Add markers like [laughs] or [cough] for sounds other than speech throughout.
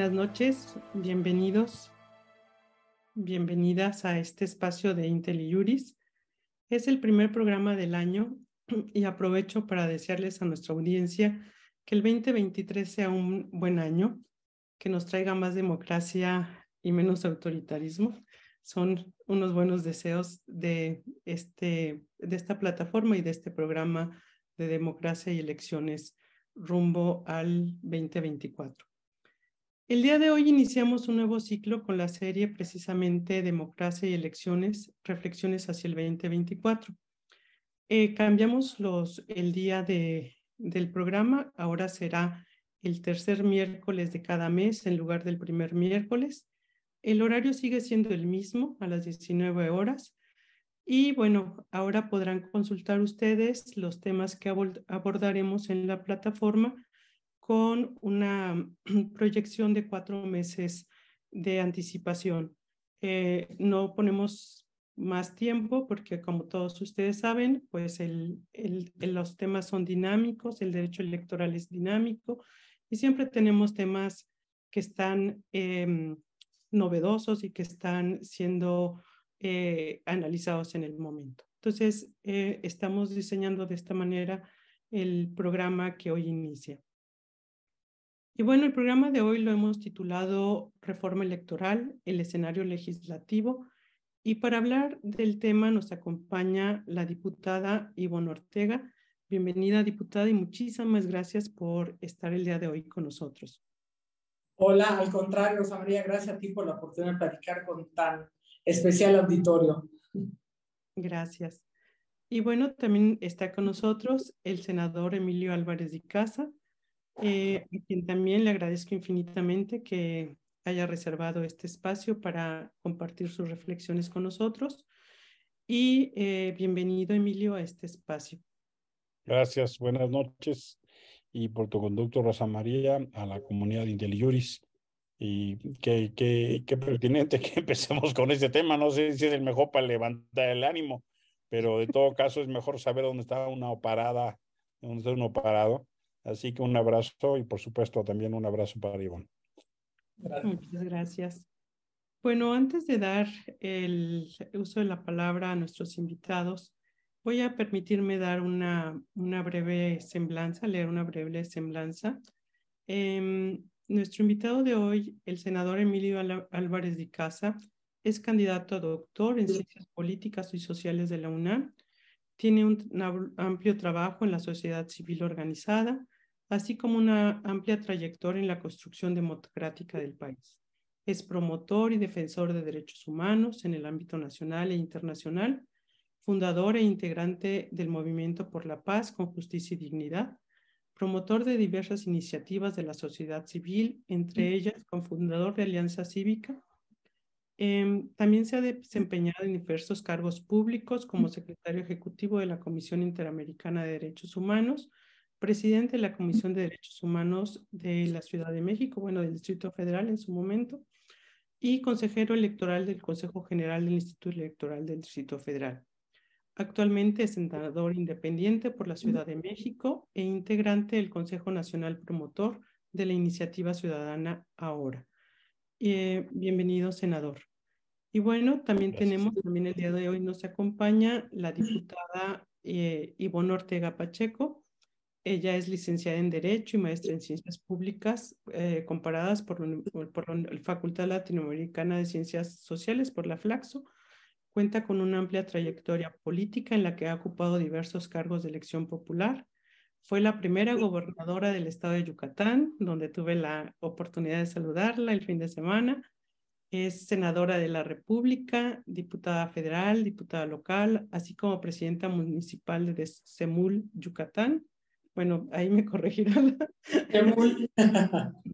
Buenas noches, bienvenidos, bienvenidas a este espacio de IntelliJuris. Es el primer programa del año [clears throat] y aprovecho para desearles a nuestra audiencia que el 2023 sea un buen año, que nos traiga más democracia y menos autoritarismo. Son unos buenos deseos de, este, de esta plataforma y de este programa de democracia y elecciones rumbo al 2024. El día de hoy iniciamos un nuevo ciclo con la serie precisamente Democracia y Elecciones, Reflexiones hacia el 2024. Eh, cambiamos los, el día de, del programa, ahora será el tercer miércoles de cada mes en lugar del primer miércoles. El horario sigue siendo el mismo, a las 19 horas. Y bueno, ahora podrán consultar ustedes los temas que abordaremos en la plataforma con una [clears throat] proyección de cuatro meses de anticipación. Eh, no ponemos más tiempo porque como todos ustedes saben, pues los temas son dinámicos, el derecho electoral es dinámico y siempre tenemos temas que están eh, novedosos y que están siendo eh, analizados en el momento. Entonces, eh, estamos diseñando de esta manera el programa que hoy inicia. Y bueno, el programa de hoy lo hemos titulado Reforma Electoral, el escenario legislativo. Y para hablar del tema nos acompaña la diputada Ivonne Ortega. Bienvenida, diputada, y muchísimas gracias por estar el día de hoy con nosotros. Hola, al contrario, Rosa María, gracias a ti por la oportunidad de platicar con tan especial auditorio. Gracias. Y bueno, también está con nosotros el senador Emilio Álvarez de Casa, eh, a quien también le agradezco infinitamente que haya reservado este espacio para compartir sus reflexiones con nosotros. Y eh, bienvenido, Emilio, a este espacio. Gracias, buenas noches. Y por tu conducto, Rosa María, a la comunidad de IntelliJuris. Y qué, qué, qué pertinente que [laughs] empecemos con este tema. No sé si es el mejor para levantar el ánimo, pero de todo caso es mejor saber dónde está una parada, dónde está uno parado Así que un abrazo y por supuesto también un abrazo para Ivonne. Muchas gracias. Bueno, antes de dar el uso de la palabra a nuestros invitados, voy a permitirme dar una, una breve semblanza, leer una breve semblanza. Em, nuestro invitado de hoy, el senador Emilio Álvarez de Casa, es candidato a doctor en Ciencias Políticas y Sociales de la UNAM. Tiene un amplio trabajo en la sociedad civil organizada, así como una amplia trayectoria en la construcción democrática del país. Es promotor y defensor de derechos humanos en el ámbito nacional e internacional, fundador e integrante del Movimiento por la Paz con Justicia y Dignidad, promotor de diversas iniciativas de la sociedad civil, entre ellas cofundador de Alianza Cívica. Em, también se ha desempeñado en diversos cargos públicos como secretario ejecutivo de la Comisión Interamericana de Derechos Humanos, presidente de la Comisión de Derechos Humanos de la Ciudad de México, bueno, del Distrito Federal en su momento, y consejero electoral del Consejo General del Instituto Electoral del Distrito Federal. Actualmente es senador independiente por la Ciudad de México e integrante del Consejo Nacional Promotor de la Iniciativa Ciudadana Ahora. Eh, bienvenido, senador. Y bueno, también tenemos, también el día de hoy nos acompaña la diputada eh, Ivonne Ortega Pacheco, ella es licenciada en Derecho y maestra en Ciencias Públicas eh, comparadas por, la Facultad Latinoamericana de Ciencias Sociales, por la Flaxo. Cuenta con una amplia trayectoria política en la que ha ocupado diversos cargos de elección popular. Fue la primera gobernadora del estado de Yucatán, donde tuve la oportunidad de saludarla el fin de semana. Es senadora de la República, diputada federal, diputada local, así como presidenta municipal de Semul, Yucatán bueno, ahí me [laughs] corregirá la, [laughs]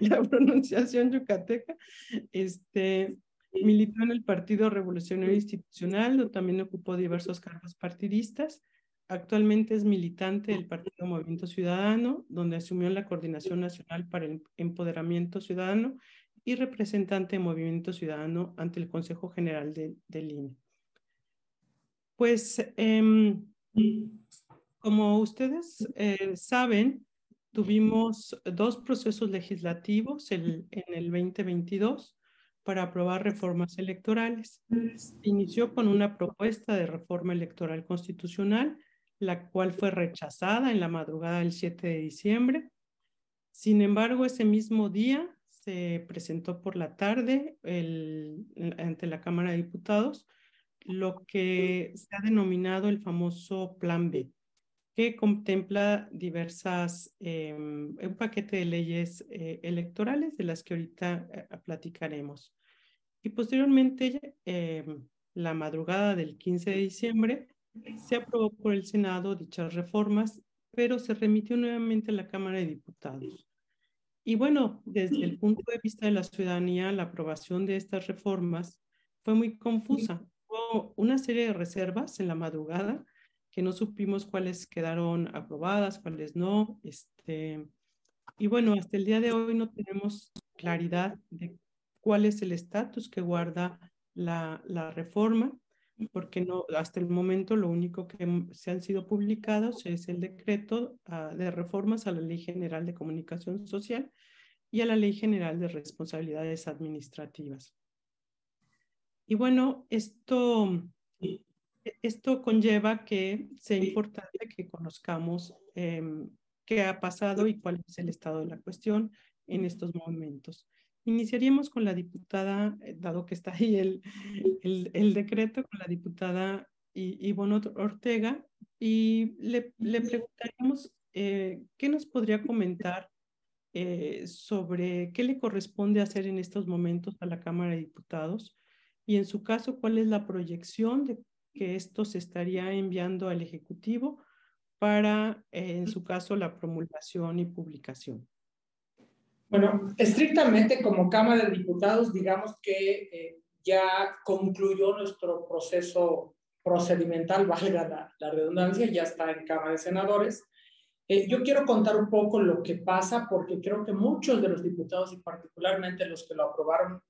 la pronunciación yucateca. Este, militó en el Partido Revolucionario Institucional, también ocupó diversos cargos partidistas. Actualmente es militante del Partido Movimiento Ciudadano, donde asumió la Coordinación Nacional para el Empoderamiento Ciudadano y representante de Movimiento Ciudadano ante el Consejo General de, del INE. Pues eh, como ustedes eh, saben, tuvimos dos procesos legislativos en el 2022 para aprobar reformas electorales. inició con una propuesta de reforma electoral constitucional, la cual fue rechazada en la madrugada del 7 de diciembre. Sin embargo, ese mismo día se presentó por la tarde ante la Cámara de Diputados lo que se ha denominado el famoso Plan B, que contempla diversas, em, un paquete de leyes eh, electorales de las que ahorita eh, platicaremos. Y posteriormente, em, la madrugada del 15 de diciembre, se aprobó por el Senado dichas reformas, pero se remitió nuevamente a la Cámara de Diputados. Y bueno, desde el punto de vista de la ciudadanía, la aprobación de estas reformas fue muy confusa. Hubo una serie de reservas en la madrugada que no supimos cuáles quedaron aprobadas, cuáles no. Este, y bueno, hasta el día de hoy no tenemos claridad de cuál es el estatus que guarda la, la, reforma, porque no, hasta el momento lo único que se han sido publicados es el decreto uh, de reformas a la Ley General de Comunicación Social y a la Ley General de Responsabilidades Administrativas. Y bueno, esto esto conlleva que sea importante que conozcamos em, qué ha pasado y cuál es el estado de la cuestión en estos momentos. Iniciaríamos con la diputada, eh, dado que está ahí el, el, decreto, con la diputada Ivonne Ortega, y le, le preguntaríamos eh, qué nos podría comentar eh, sobre qué le corresponde hacer en estos momentos a la Cámara de Diputados y en su caso, cuál es la proyección de que esto se estaría enviando al Ejecutivo para, eh, en su caso, la promulgación y publicación. Bueno, estrictamente como Cámara de Diputados, digamos que eh, ya concluyó nuestro proceso procedimental, [laughs] valga la, redundancia, ya está en Cámara de Senadores. Eh, yo quiero contar un poco lo que pasa porque creo que muchos de los diputados y particularmente los que lo aprobaron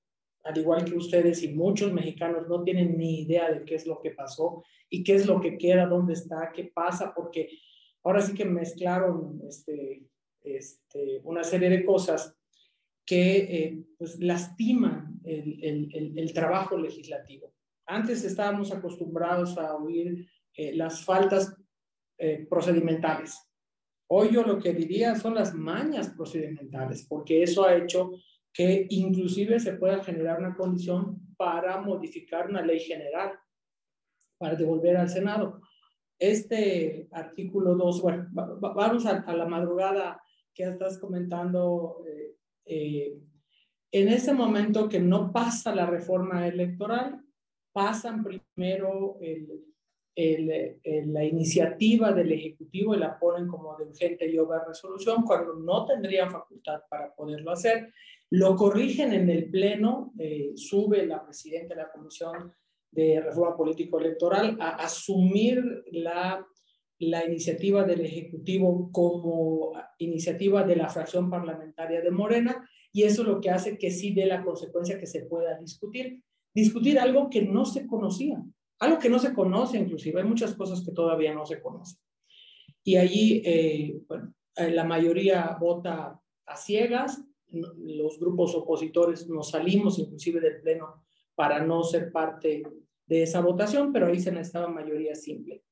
al igual que ustedes y muchos mexicanos no tienen ni idea de qué es lo que pasó y qué es lo que queda, dónde está, qué pasa, porque ahora sí que mezclaron este, este, una serie de cosas que eh, pues lastiman el, el, el, trabajo legislativo. Antes estábamos acostumbrados a oír eh, las faltas eh, procedimentales. Hoy yo lo que diría son las mañas procedimentales, porque eso ha hecho que inclusive se pueda generar una condición para modificar una ley general, para devolver al Senado. Este artículo 2, bueno, vamos a, la madrugada que estás comentando. Eh, eh, en ese momento que no pasa la reforma electoral, pasan primero la iniciativa del Ejecutivo y la ponen como de urgente y obra resolución cuando no tendrían facultad para poderlo hacer. Lo corrigen en el Pleno, eh, sube la presidenta de la Comisión de Reforma Político Electoral a asumir la, la iniciativa del Ejecutivo como iniciativa de la fracción parlamentaria de Morena y eso lo que hace que sí dé la consecuencia que se pueda discutir. Discutir algo que no se conocía, algo que no se conoce inclusive, hay muchas cosas que todavía no se conocen. Y allí, eh, bueno, eh, la mayoría vota a ciegas, los grupos opositores nos salimos inclusive del Pleno para no ser parte de esa votación, pero ahí se necesitaba mayoría simple.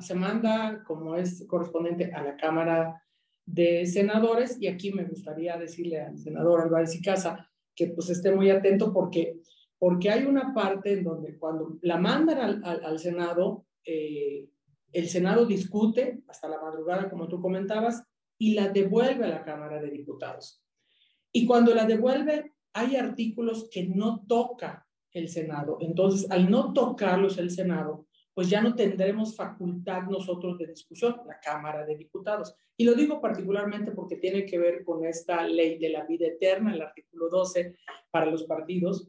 se manda, como es correspondiente, a la Cámara de Senadores y aquí me gustaría decirle al senador Álvarez y Casa que pues esté muy atento porque, porque hay una parte en donde cuando la mandan al, al, Senado, eh, el Senado discute hasta la madrugada, como tú comentabas, y la devuelve a la Cámara de Diputados. Y cuando la devuelve, hay artículos que no toca el Senado. Entonces, al no tocarlos el Senado, pues ya no tendremos facultad nosotros de discusión, la Cámara de Diputados. Y lo digo particularmente porque tiene que ver con esta ley de la vida eterna, el artículo 12, para los partidos,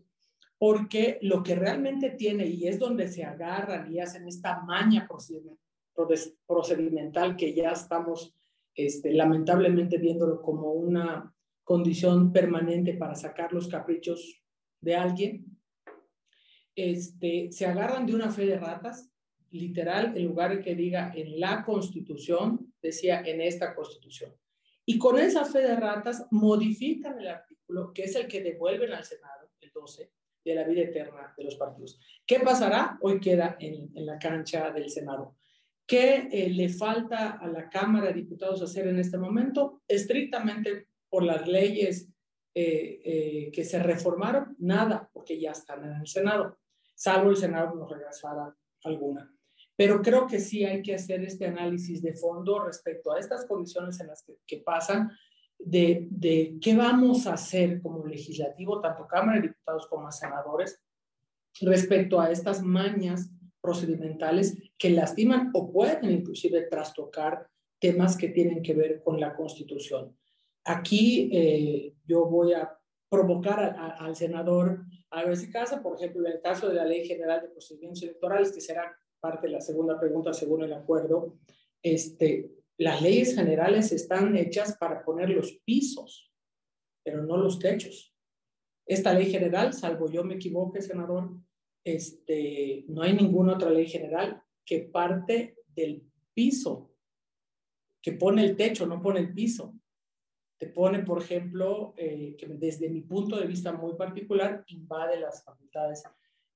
porque lo que realmente tiene, y es donde se agarran y hacen esta maña procedimental que ya estamos este, lamentablemente viéndolo como una condición permanente para sacar los caprichos de alguien, este, se agarran de una fe de ratas, literal, en lugar de que diga en la constitución, decía en esta constitución. Y con esa fe de ratas modifican el artículo, que es el que devuelven al Senado, el 12, de la vida eterna de los partidos. ¿Qué pasará? Hoy queda en la cancha del Senado. ¿Qué eh, le falta a la Cámara de Diputados hacer en este momento? Estrictamente por las leyes eh, eh, que se reformaron, nada, porque ya están en el Senado, salvo el Senado nos regresara alguna. Pero creo que sí hay que hacer este análisis de fondo respecto a estas condiciones en las que, que pasan, de, de, qué vamos a hacer como legislativo, tanto Cámara de Diputados como senadores, respecto a estas mañas procedimentales que lastiman o pueden inclusive trastocar temas que tienen que ver con la Constitución. Aquí eh, yo voy a provocar al senador a ver si casa, por ejemplo, en el caso de la Ley General de Procedimientos Electorales, que será parte de la segunda pregunta según el acuerdo, este, las leyes generales están hechas para poner los pisos, pero no los techos. Esta ley general, salvo yo me equivoque, senador, este, no hay ninguna otra ley general que parte del piso, que pone el techo, no pone el piso. Te pone, por ejemplo, eh, que desde mi punto de vista muy particular, invade las facultades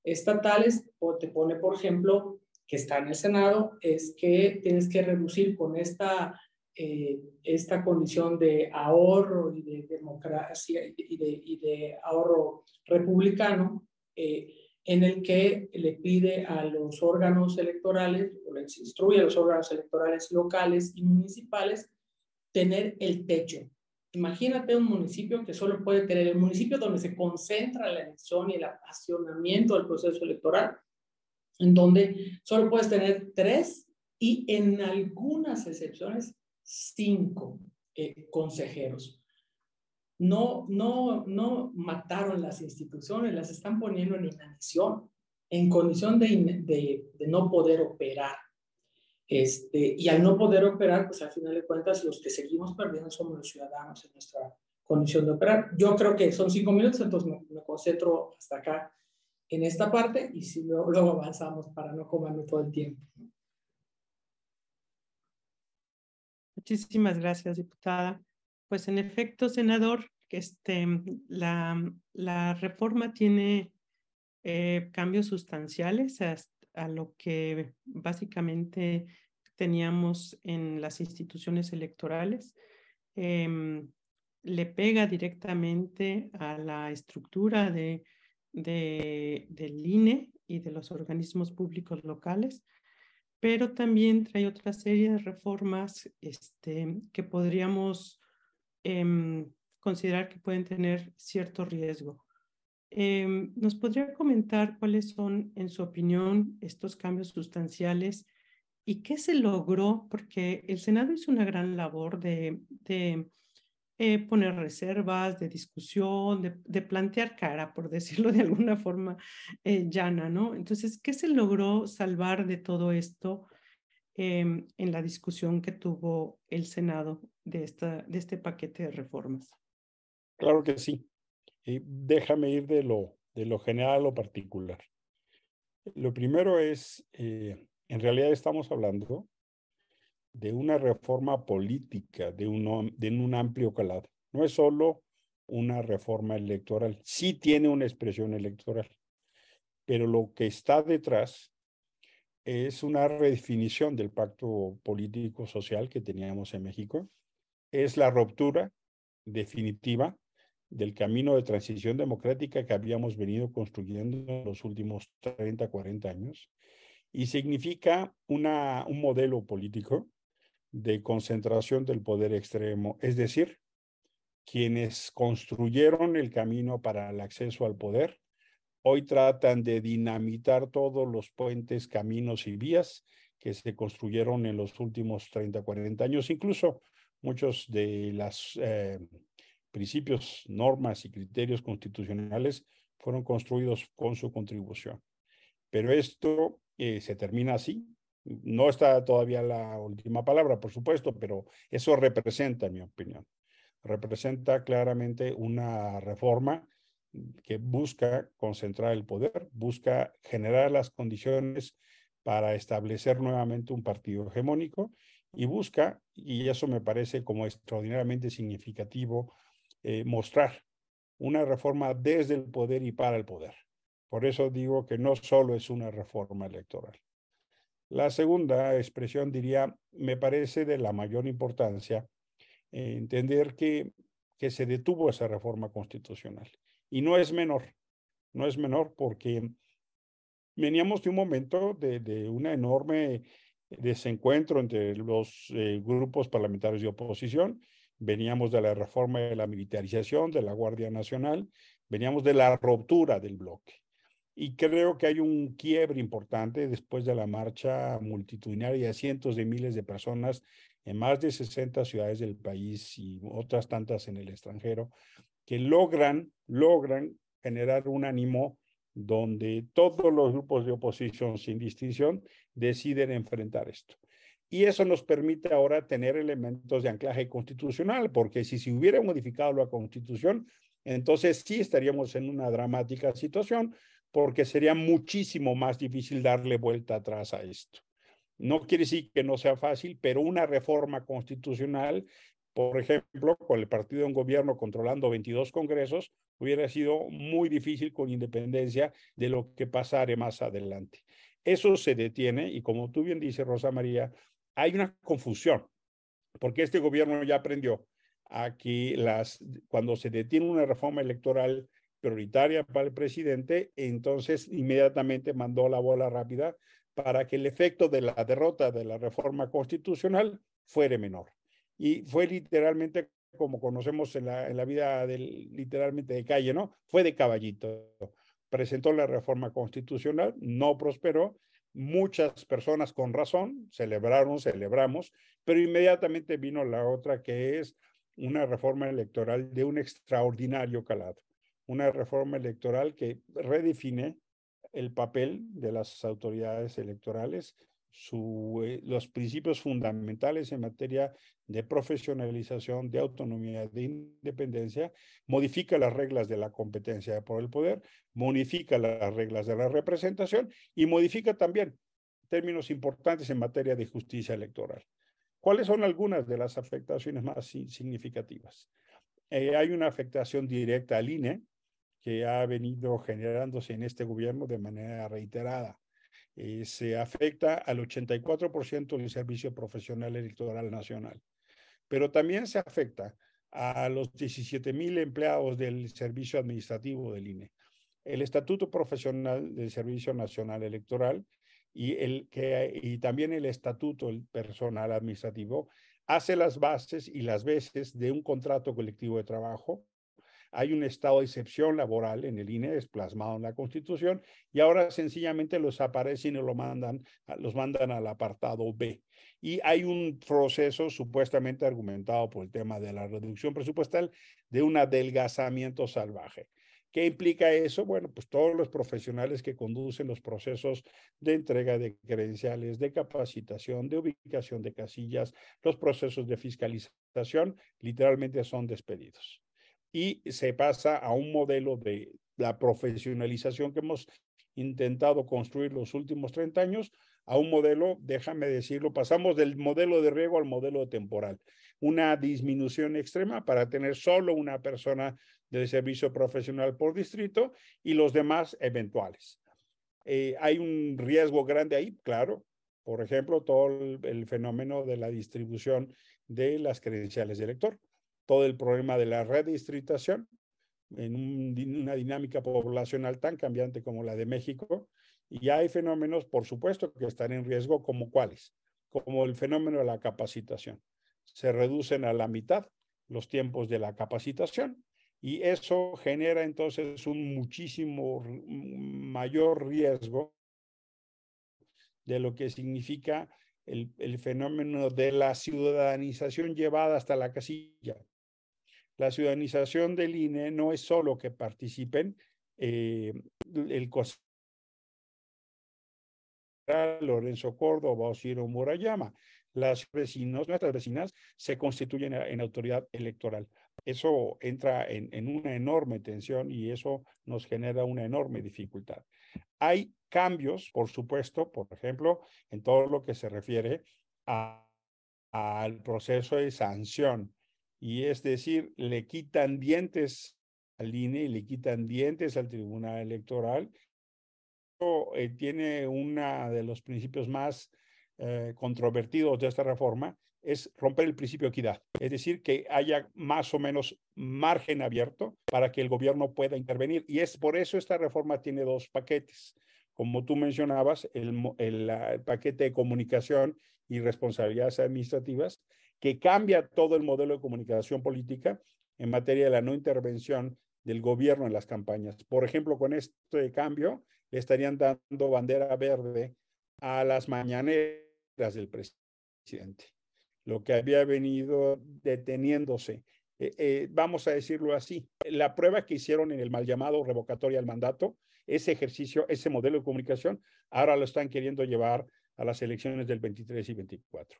estatales, o te pone, por ejemplo, que está en el Senado, es que tienes que reducir con esta, eh, esta condición de ahorro y de democracia y de, y de ahorro republicano, eh, en el que le pide a los órganos electorales, o les instruye a los órganos electorales locales y municipales, tener el techo. Imagínate un municipio que solo puede tener el municipio donde se concentra la elección y el apasionamiento del proceso electoral, en donde solo puedes tener tres y en algunas excepciones cinco eh, consejeros no, no, no mataron las instituciones, las están poniendo en inacción, en condición de, de, no poder operar. Este, y al no poder operar, pues al final de cuentas los que seguimos perdiendo somos los ciudadanos en nuestra condición de operar. Yo creo que son cinco minutos, entonces me, concentro hasta acá en esta parte y si luego, luego avanzamos para no comerme todo el tiempo. Muchísimas gracias, diputada. Pues en efecto, senador, este, la, reforma tiene eh, cambios sustanciales a, lo que básicamente teníamos en las instituciones electorales. Em, le pega directamente a la estructura de, del INE y de los organismos públicos locales, pero también trae otra serie de reformas este, que podríamos Em, considerar que pueden tener cierto riesgo. Em, ¿Nos podría comentar cuáles son, en su opinión, estos cambios sustanciales y qué se logró? Porque el Senado hizo una gran labor de, eh, poner reservas, de discusión, de, de, plantear cara, por [laughs] decirlo de alguna forma eh, llana, ¿no? Entonces, ¿qué se logró salvar de todo esto Em, en la discusión que tuvo el Senado de, esta, de este paquete de reformas. Claro que sí. Y déjame ir de lo, de lo general a lo particular. Lo primero es, eh, en realidad estamos hablando de una reforma política de un, de un amplio calado. No es solo una reforma electoral, sí tiene una expresión electoral, pero lo que está detrás es una redefinición del pacto político-social que teníamos en México. Es la ruptura definitiva del camino de transición democrática que habíamos venido construyendo en los últimos 30, 40 años. Y significa una, un modelo político de concentración del poder extremo, es decir, quienes construyeron el camino para el acceso al poder Hoy tratan de dinamitar todos los puentes, caminos y vías que se construyeron en los últimos 30, 40 años. Incluso muchos de los eh, principios, normas y criterios constitucionales fueron construidos con su contribución. Pero esto eh, se termina así. No está todavía la última palabra, por supuesto, pero eso representa, en mi opinión, representa claramente una reforma que busca concentrar el poder, busca generar las condiciones para establecer nuevamente un partido hegemónico y busca, y eso me parece como extraordinariamente significativo, eh, mostrar una reforma desde el poder y para el poder. Por eso digo que no solo es una reforma electoral. La segunda expresión diría, me parece de la mayor importancia eh, entender que, que se detuvo esa reforma constitucional. Y no es menor, no es menor porque veníamos de un momento de, de una enorme desencuentro entre los eh, grupos parlamentarios de oposición. Veníamos de la reforma de la militarización de la Guardia Nacional, veníamos de la ruptura del bloque. Y creo que hay un quiebre importante después de la marcha multitudinaria de cientos de miles de personas en más de 60 ciudades del país y otras tantas en el extranjero, que logran, logran generar un ánimo donde todos los grupos de oposición sin distinción deciden enfrentar esto. Y eso nos permite ahora tener elementos de anclaje constitucional, porque si se hubiera modificado la constitución, entonces sí estaríamos en una dramática situación, porque sería muchísimo más difícil darle vuelta atrás a esto. No quiere decir que no sea fácil, pero una reforma constitucional por ejemplo, con el partido en gobierno controlando 22 congresos, hubiera sido muy difícil con independencia de lo que pasare más adelante. Eso se detiene y como tú bien dices, Rosa María, hay una confusión, porque este gobierno ya aprendió a que las, cuando se detiene una reforma electoral prioritaria para el presidente, entonces inmediatamente mandó la bola rápida para que el efecto de la derrota de la reforma constitucional fuera menor y fue literalmente como conocemos en la, en la vida del, literalmente de calle, ¿no? Fue de caballito. Presentó la reforma constitucional, no prosperó. Muchas personas con razón celebraron, celebramos, pero inmediatamente vino la otra que es una reforma electoral de un extraordinario calado. Una reforma electoral que redefine el papel de las autoridades electorales, su, eh, los principios fundamentales en materia de profesionalización, de autonomía, de independencia, modifica las reglas de la competencia por el poder, modifica las reglas de la representación y modifica también términos importantes en materia de justicia electoral. ¿Cuáles son algunas de las afectaciones más significativas? Eh, hay una afectación directa al INE que ha venido generándose en este gobierno de manera reiterada. Eh, se afecta al 84% del servicio profesional electoral nacional, pero también se afecta a los 17 mil empleados del servicio administrativo del INE. El Estatuto Profesional del Servicio Nacional Electoral y, el, que, y también el Estatuto Personal Administrativo hace las bases y las veces de un contrato colectivo de trabajo hay un estado de excepción laboral en el INE, es plasmado en la Constitución, y ahora sencillamente los aparecen y lo mandan, los mandan al apartado B. Y hay un proceso supuestamente argumentado por el tema de la reducción presupuestal de un adelgazamiento salvaje. ¿Qué implica eso? Bueno, pues todos los profesionales que conducen los procesos de entrega de credenciales, de capacitación, de ubicación de casillas, los procesos de fiscalización, literalmente son despedidos y se pasa a un modelo de la profesionalización que hemos intentado construir los últimos 30 años a un modelo, déjame decirlo, pasamos del modelo de riego al modelo temporal. Una disminución extrema para tener solo una persona de servicio profesional por distrito y los demás eventuales. Eh, hay un riesgo grande ahí, claro. Por ejemplo, todo el fenómeno de la distribución de las credenciales de elector todo el problema de la redistritación en una dinámica poblacional tan cambiante como la de México. Y hay fenómenos, por supuesto, que están en riesgo, como cuáles, como el fenómeno de la capacitación. Se reducen a la mitad los tiempos de la capacitación y eso genera entonces un muchísimo mayor riesgo de lo que significa el, fenómeno de la ciudadanización llevada hasta la casilla. La ciudadanización del INE no es solo que participen eh, el Lorenzo Córdoba o Ciro Murayama. Las vecinos, nuestras vecinas se constituyen en autoridad electoral. Eso entra en, una enorme tensión y eso nos genera una enorme dificultad. Hay cambios, por supuesto, por ejemplo, en todo lo que se refiere al proceso de sanción. Y es decir, le quitan dientes al INE y le quitan dientes al Tribunal Electoral. Eh, tiene uno de los principios más eh, controvertidos de esta reforma, es romper el principio de equidad, es decir, que haya más o menos margen abierto para que el gobierno pueda intervenir. Y es por eso esta reforma tiene dos paquetes. Como tú mencionabas, el, el paquete de comunicación y responsabilidades administrativas, que cambia todo el modelo de comunicación política en materia de la no intervención del gobierno en las campañas. Por ejemplo, con este cambio, le estarían dando bandera verde a las mañaneras del presidente, lo que había venido deteniéndose. Eh, eh, vamos a decirlo así, la prueba que hicieron en el mal llamado revocatoria al mandato, ese ejercicio, ese modelo de comunicación, ahora lo están queriendo llevar a las elecciones del 23 y 24.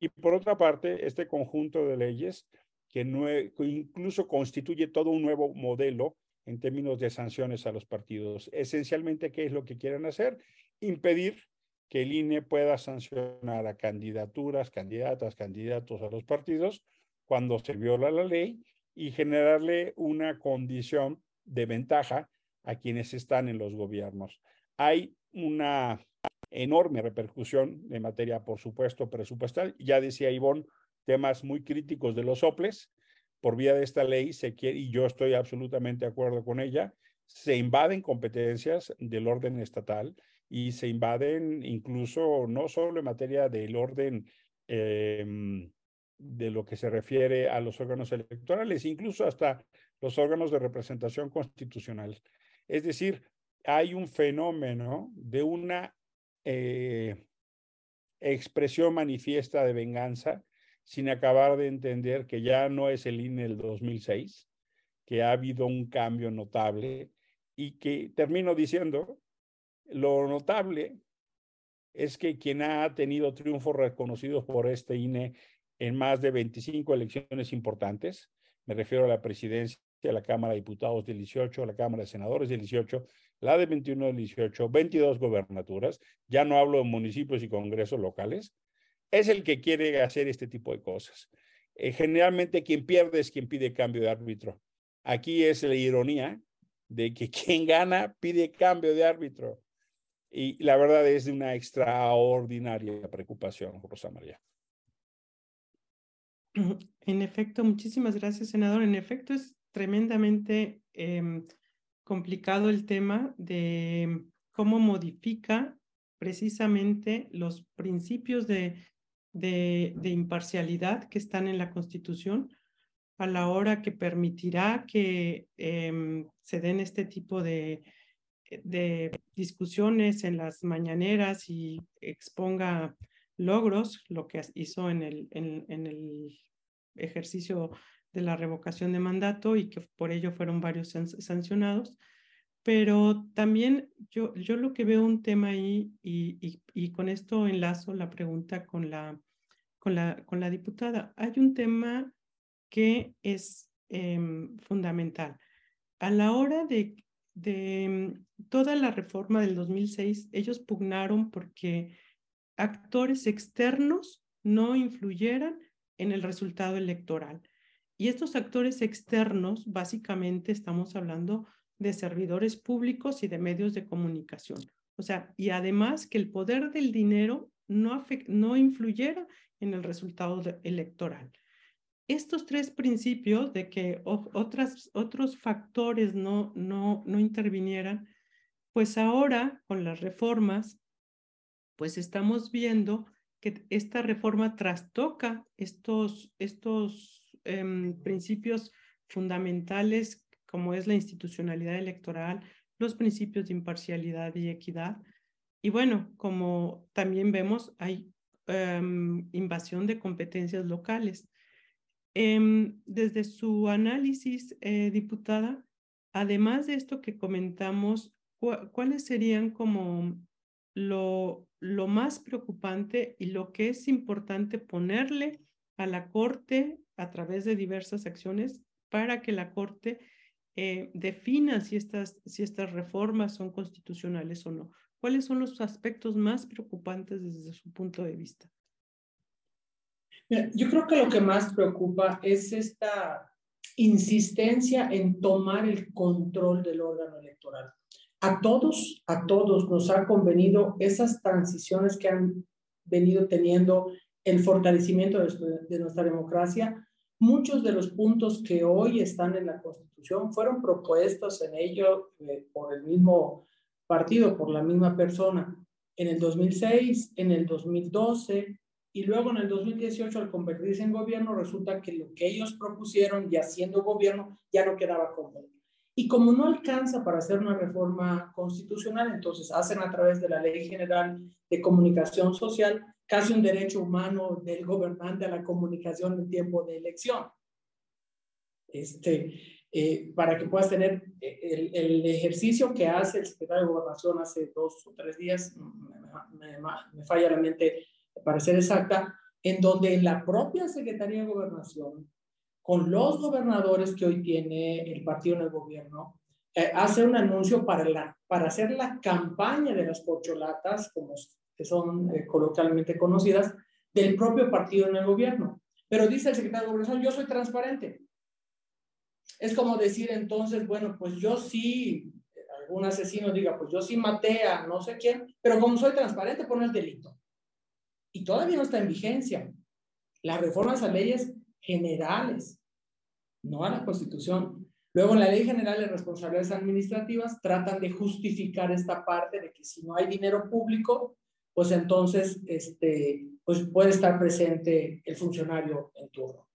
Y por otra parte, este conjunto de leyes que, incluso constituye todo un nuevo modelo en términos de sanciones a los partidos. Esencialmente, ¿qué es lo que quieren hacer? Impedir que el INE pueda sancionar a candidaturas, candidatas, candidatos a los partidos cuando se viola la ley y generarle una condición de ventaja a quienes están en los gobiernos. Hay una enorme repercusión en materia, por supuesto, presupuestal. Ya decía Ivonne, temas muy críticos de los soples. Por vía de esta ley se quiere, y yo estoy absolutamente de acuerdo con ella, se invaden competencias del orden estatal y se invaden incluso no solo en materia del orden em, de lo que se refiere a los órganos electorales, incluso hasta los órganos de representación constitucional. Es decir, hay un fenómeno de una eh, expresión manifiesta de venganza sin acabar de entender que ya no es el INE del 2006, que ha habido un cambio notable y que termino diciendo, lo notable es que quien ha tenido triunfos reconocidos por este INE en más de 25 elecciones importantes, me refiero a la presidencia, a la Cámara de Diputados del 18, a la Cámara de Senadores del 18, la de 21 del 18, 22 gobernaturas, ya no hablo de municipios y congresos locales, es el que quiere hacer este tipo de cosas. Eh, generalmente quien pierde es quien pide cambio de árbitro. Aquí es la ironía de que [laughs] quien gana pide cambio de árbitro. Y la verdad es de una extraordinaria preocupación, Rosa María. En efecto, muchísimas gracias, senador. En efecto, es tremendamente em, complicado el tema de cómo modifica precisamente los principios de de, imparcialidad que están en la Constitución a la hora que permitirá que em, se den este tipo de, de discusiones en las mañaneras y exponga logros, lo que hizo en el, en, en el ejercicio de la revocación de mandato y que por ello fueron varios sancionados. Pero también yo, yo lo que veo un tema ahí, y, y, con esto enlazo la pregunta con la, con la, con la diputada, hay un tema que es em, fundamental. A la hora de, de em, toda la reforma del 2006, ellos pugnaron porque actores externos no influyeran en el resultado electoral. Y estos actores externos, básicamente estamos hablando de servidores públicos y de medios de comunicación. O sea, y además que el poder del dinero no, no influyera en el resultado electoral. Estos tres principios de que otras, otros factores no, no, no intervinieran, pues ahora con las reformas, pues estamos viendo que esta reforma trastoca estos, estos em, principios fundamentales como es la institucionalidad electoral, los principios de imparcialidad y equidad. Y bueno, como también vemos, hay em, invasión de competencias locales. Em, desde su análisis, eh, diputada, además de esto que comentamos, ¿cuáles serían como lo, lo más preocupante y lo que es importante ponerle a la Corte a través de diversas acciones para que la Corte eh, defina si estas, si estas reformas son constitucionales o no. ¿Cuáles son los aspectos más preocupantes desde su punto de vista? Yo creo que lo que más preocupa es esta insistencia en tomar el control del órgano electoral. A todos, a todos nos ha convenido esas transiciones que han venido teniendo el fortalecimiento de, nuestra democracia. Muchos de los puntos que hoy están en la Constitución fueron propuestos en ello eh, por el mismo partido, por la misma persona, en el 2006, en el 2012, y luego en el 2018 al convertirse en gobierno resulta que lo que ellos propusieron ya siendo gobierno ya no quedaba cómodo. Y como no alcanza para hacer una reforma constitucional, entonces hacen a través de la Ley General de Comunicación Social casi un derecho humano del gobernante a la comunicación en tiempo de elección. Este, eh, para que puedas tener eh, el, ejercicio que hace el secretario de Gobernación hace dos o tres días, me, me, me falla la mente para ser exacta, en donde la propia Secretaría de Gobernación, con los gobernadores que hoy tiene el partido en el gobierno, eh, hace un anuncio para, la, para hacer la campaña de las porcholatas, como que son eh, coloquialmente conocidas, del propio partido en el gobierno. Pero dice el secretario de Gobernación, yo soy transparente. Es como decir entonces, bueno, pues yo sí, algún asesino diga, pues yo sí maté a no sé quién, pero como soy transparente, pues no es delito y todavía no está en vigencia. Las reformas a leyes generales, no a la Constitución. Luego, en la Ley General de Responsabilidades Administrativas tratan de justificar esta parte de que si no hay dinero público, pues entonces este, pues puede estar presente el funcionario en turno.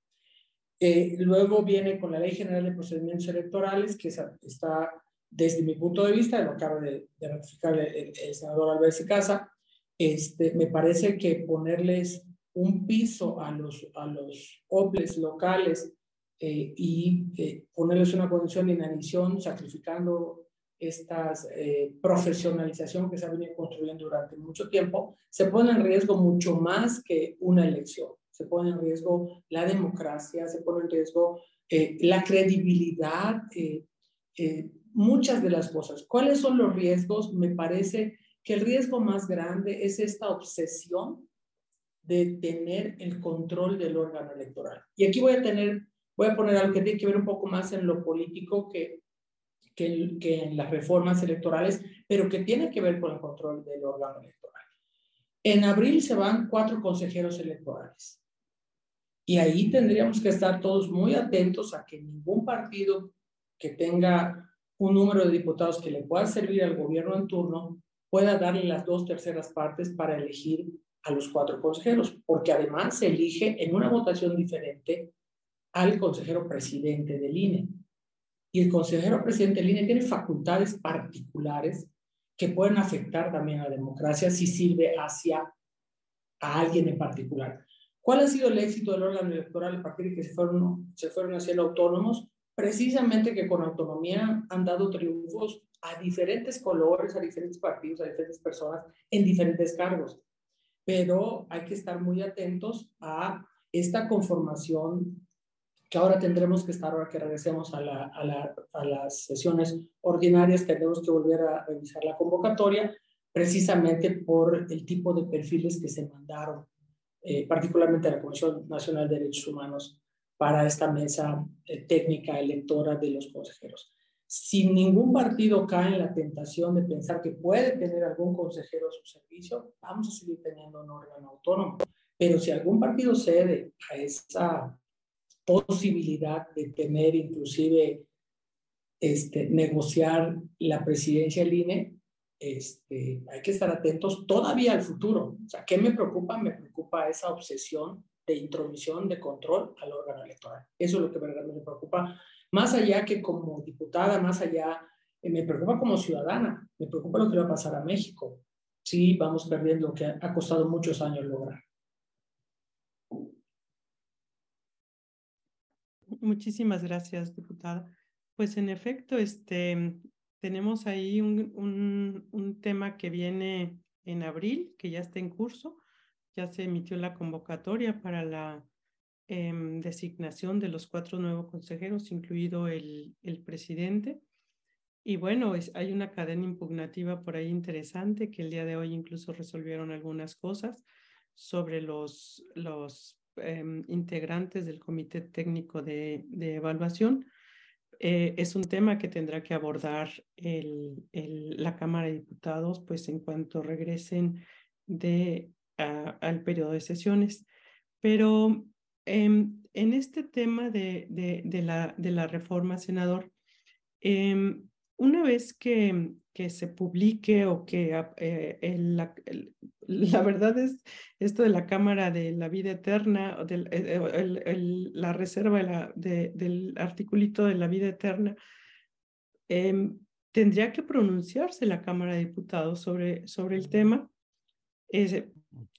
Eh, luego viene con la Ley General de Procedimientos Electorales, que está, desde mi punto de vista, lo acaba de, ratificar el, el senador Álvarez y Casa, este, me parece que ponerles un piso a los, a los OPLES locales eh, y eh, ponerles una condición de inanición, sacrificando esta eh, profesionalización que se ha venido construyendo durante mucho tiempo, se pone en riesgo mucho más que una elección. Se pone en riesgo la democracia, se pone en riesgo la credibilidad, muchas de las cosas. ¿Cuáles son los riesgos? Me parece que el riesgo más grande es esta obsesión de tener el control del órgano electoral. Y aquí voy a tener, voy a poner algo que tiene que ver un poco más en lo político que, que, en las reformas electorales, pero que tiene que ver con el control del órgano electoral. En abril se van cuatro consejeros electorales. Y ahí tendríamos que estar todos muy atentos a que ningún partido que tenga un número de diputados que le pueda servir al gobierno en turno pueda darle las dos terceras partes para elegir a los cuatro consejeros, porque además se elige en una votación diferente al consejero presidente del INE. Y el consejero presidente del tiene facultades particulares que pueden afectar también a la democracia si sirve hacia a alguien en particular. ¿Cuál ha sido el éxito del órgano electoral a partir que se fueron, se fueron haciendo autónomos? Precisamente que con autonomía han dado triunfos a diferentes colores, a diferentes partidos, a diferentes personas en diferentes cargos. Pero hay que estar muy atentos a esta conformación que ahora tendremos que estar, ahora que regresemos a, la, a, la, a las sesiones ordinarias, tendremos que volver a revisar la convocatoria, precisamente por el tipo de perfiles que se mandaron, eh, particularmente a la Comisión Nacional de Derechos Humanos, para esta mesa eh, técnica electora de los consejeros si ningún partido cae en la tentación de pensar que puede tener algún consejero a su servicio, vamos a seguir teniendo un órgano autónomo. Pero si algún partido cede a esa posibilidad de tener inclusive este, negociar la presidencia del INE, este, hay que estar atentos todavía al futuro. O sea, ¿qué me preocupa? Me preocupa esa obsesión de intromisión, de control al órgano electoral. Eso es lo que verdaderamente me preocupa más allá que como diputada, más allá, eh, me preocupa como ciudadana, me preocupa lo que va a pasar a México. Sí, vamos perdiendo lo que ha, costado muchos años lograr. Muchísimas gracias, diputada. Pues en efecto, este, tenemos ahí un, un, tema que viene en abril, que ya está en curso. Ya se emitió la convocatoria para la Em, designación de los cuatro nuevos consejeros, incluido el, el presidente. Y bueno, es, hay una cadena impugnativa por ahí interesante que el día de hoy incluso resolvieron algunas cosas sobre los, los em, integrantes del Comité Técnico de, Evaluación. Eh, es un tema que tendrá que abordar el, la Cámara de Diputados, pues en cuanto regresen de, al periodo de sesiones. Pero em, en este tema de, de, la, de la reforma, senador, eh, una vez que, que se publique o que eh, el, [laughs] la, verdad es esto de la Cámara de la Vida Eterna, del, eh, el, la reserva del articulito de la vida eterna, eh, tendría que pronunciarse la Cámara de Diputados sobre, sobre el tema. Eh,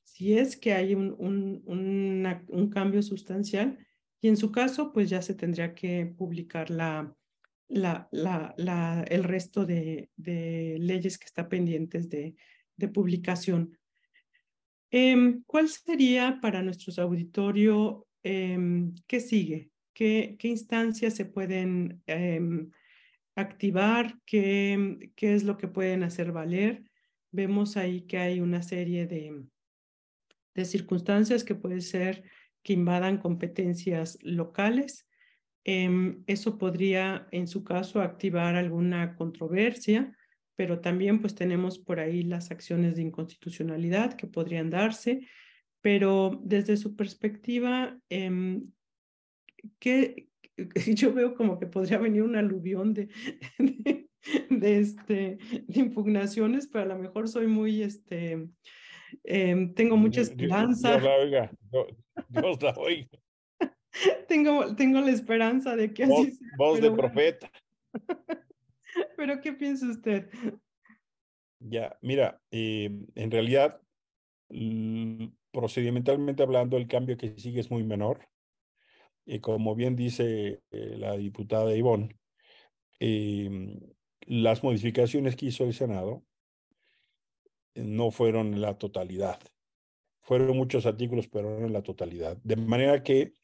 si es que hay un, un, un cambio sustancial y en su caso, pues ya se tendría que publicar la, la, el resto de, de, leyes que están pendientes de, de publicación. Eh, ¿Cuál sería para nuestros auditorio, eh, qué sigue? ¿Qué, ¿Qué, instancias se pueden eh, activar? ¿Qué, ¿Qué es lo que pueden hacer valer? Vemos ahí que hay una serie de, de circunstancias que puede ser que invadan competencias locales eso podría, en su caso, activar alguna controversia, pero también pues tenemos por ahí las acciones de inconstitucionalidad que podrían darse, pero desde su perspectiva, eh, ¿qué, [laughs] yo veo como que podría venir un aluvión de, de, de, este, de impugnaciones, pero a lo mejor soy muy, este, eh, tengo mucha esperanza. Dios, Dios la oiga, Dios la oiga [laughs] tengo, tengo la esperanza de que voz, así sea. Voz de bueno. profeta. [laughs] pero, ¿qué piensa usted? Ya, mira, eh, en realidad, procedimentalmente hablando, el cambio que sigue es muy menor. Y como bien dice eh, la diputada Ivonne, eh, las modificaciones que hizo el Senado no fueron en la totalidad. Fueron muchos artículos, pero no en la totalidad. De manera que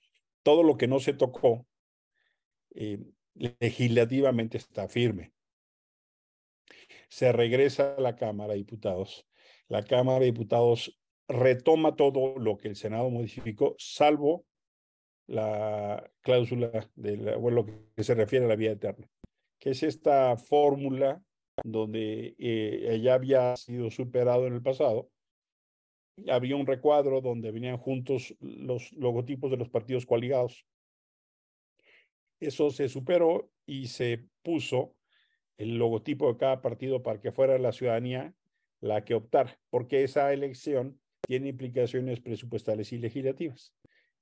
todo lo que no se tocó eh, legislativamente está firme. Se regresa a la Cámara de Diputados. La Cámara de Diputados retoma todo lo que el Senado modificó, salvo la cláusula de la, lo que se refiere a la vida eterna, que es esta fórmula donde eh, ya había sido superado en el pasado había un recuadro donde venían juntos los logotipos de los partidos coaligados. Eso se superó y se puso el logotipo de cada partido para que fuera la ciudadanía la que optara, porque esa elección tiene implicaciones presupuestales y legislativas.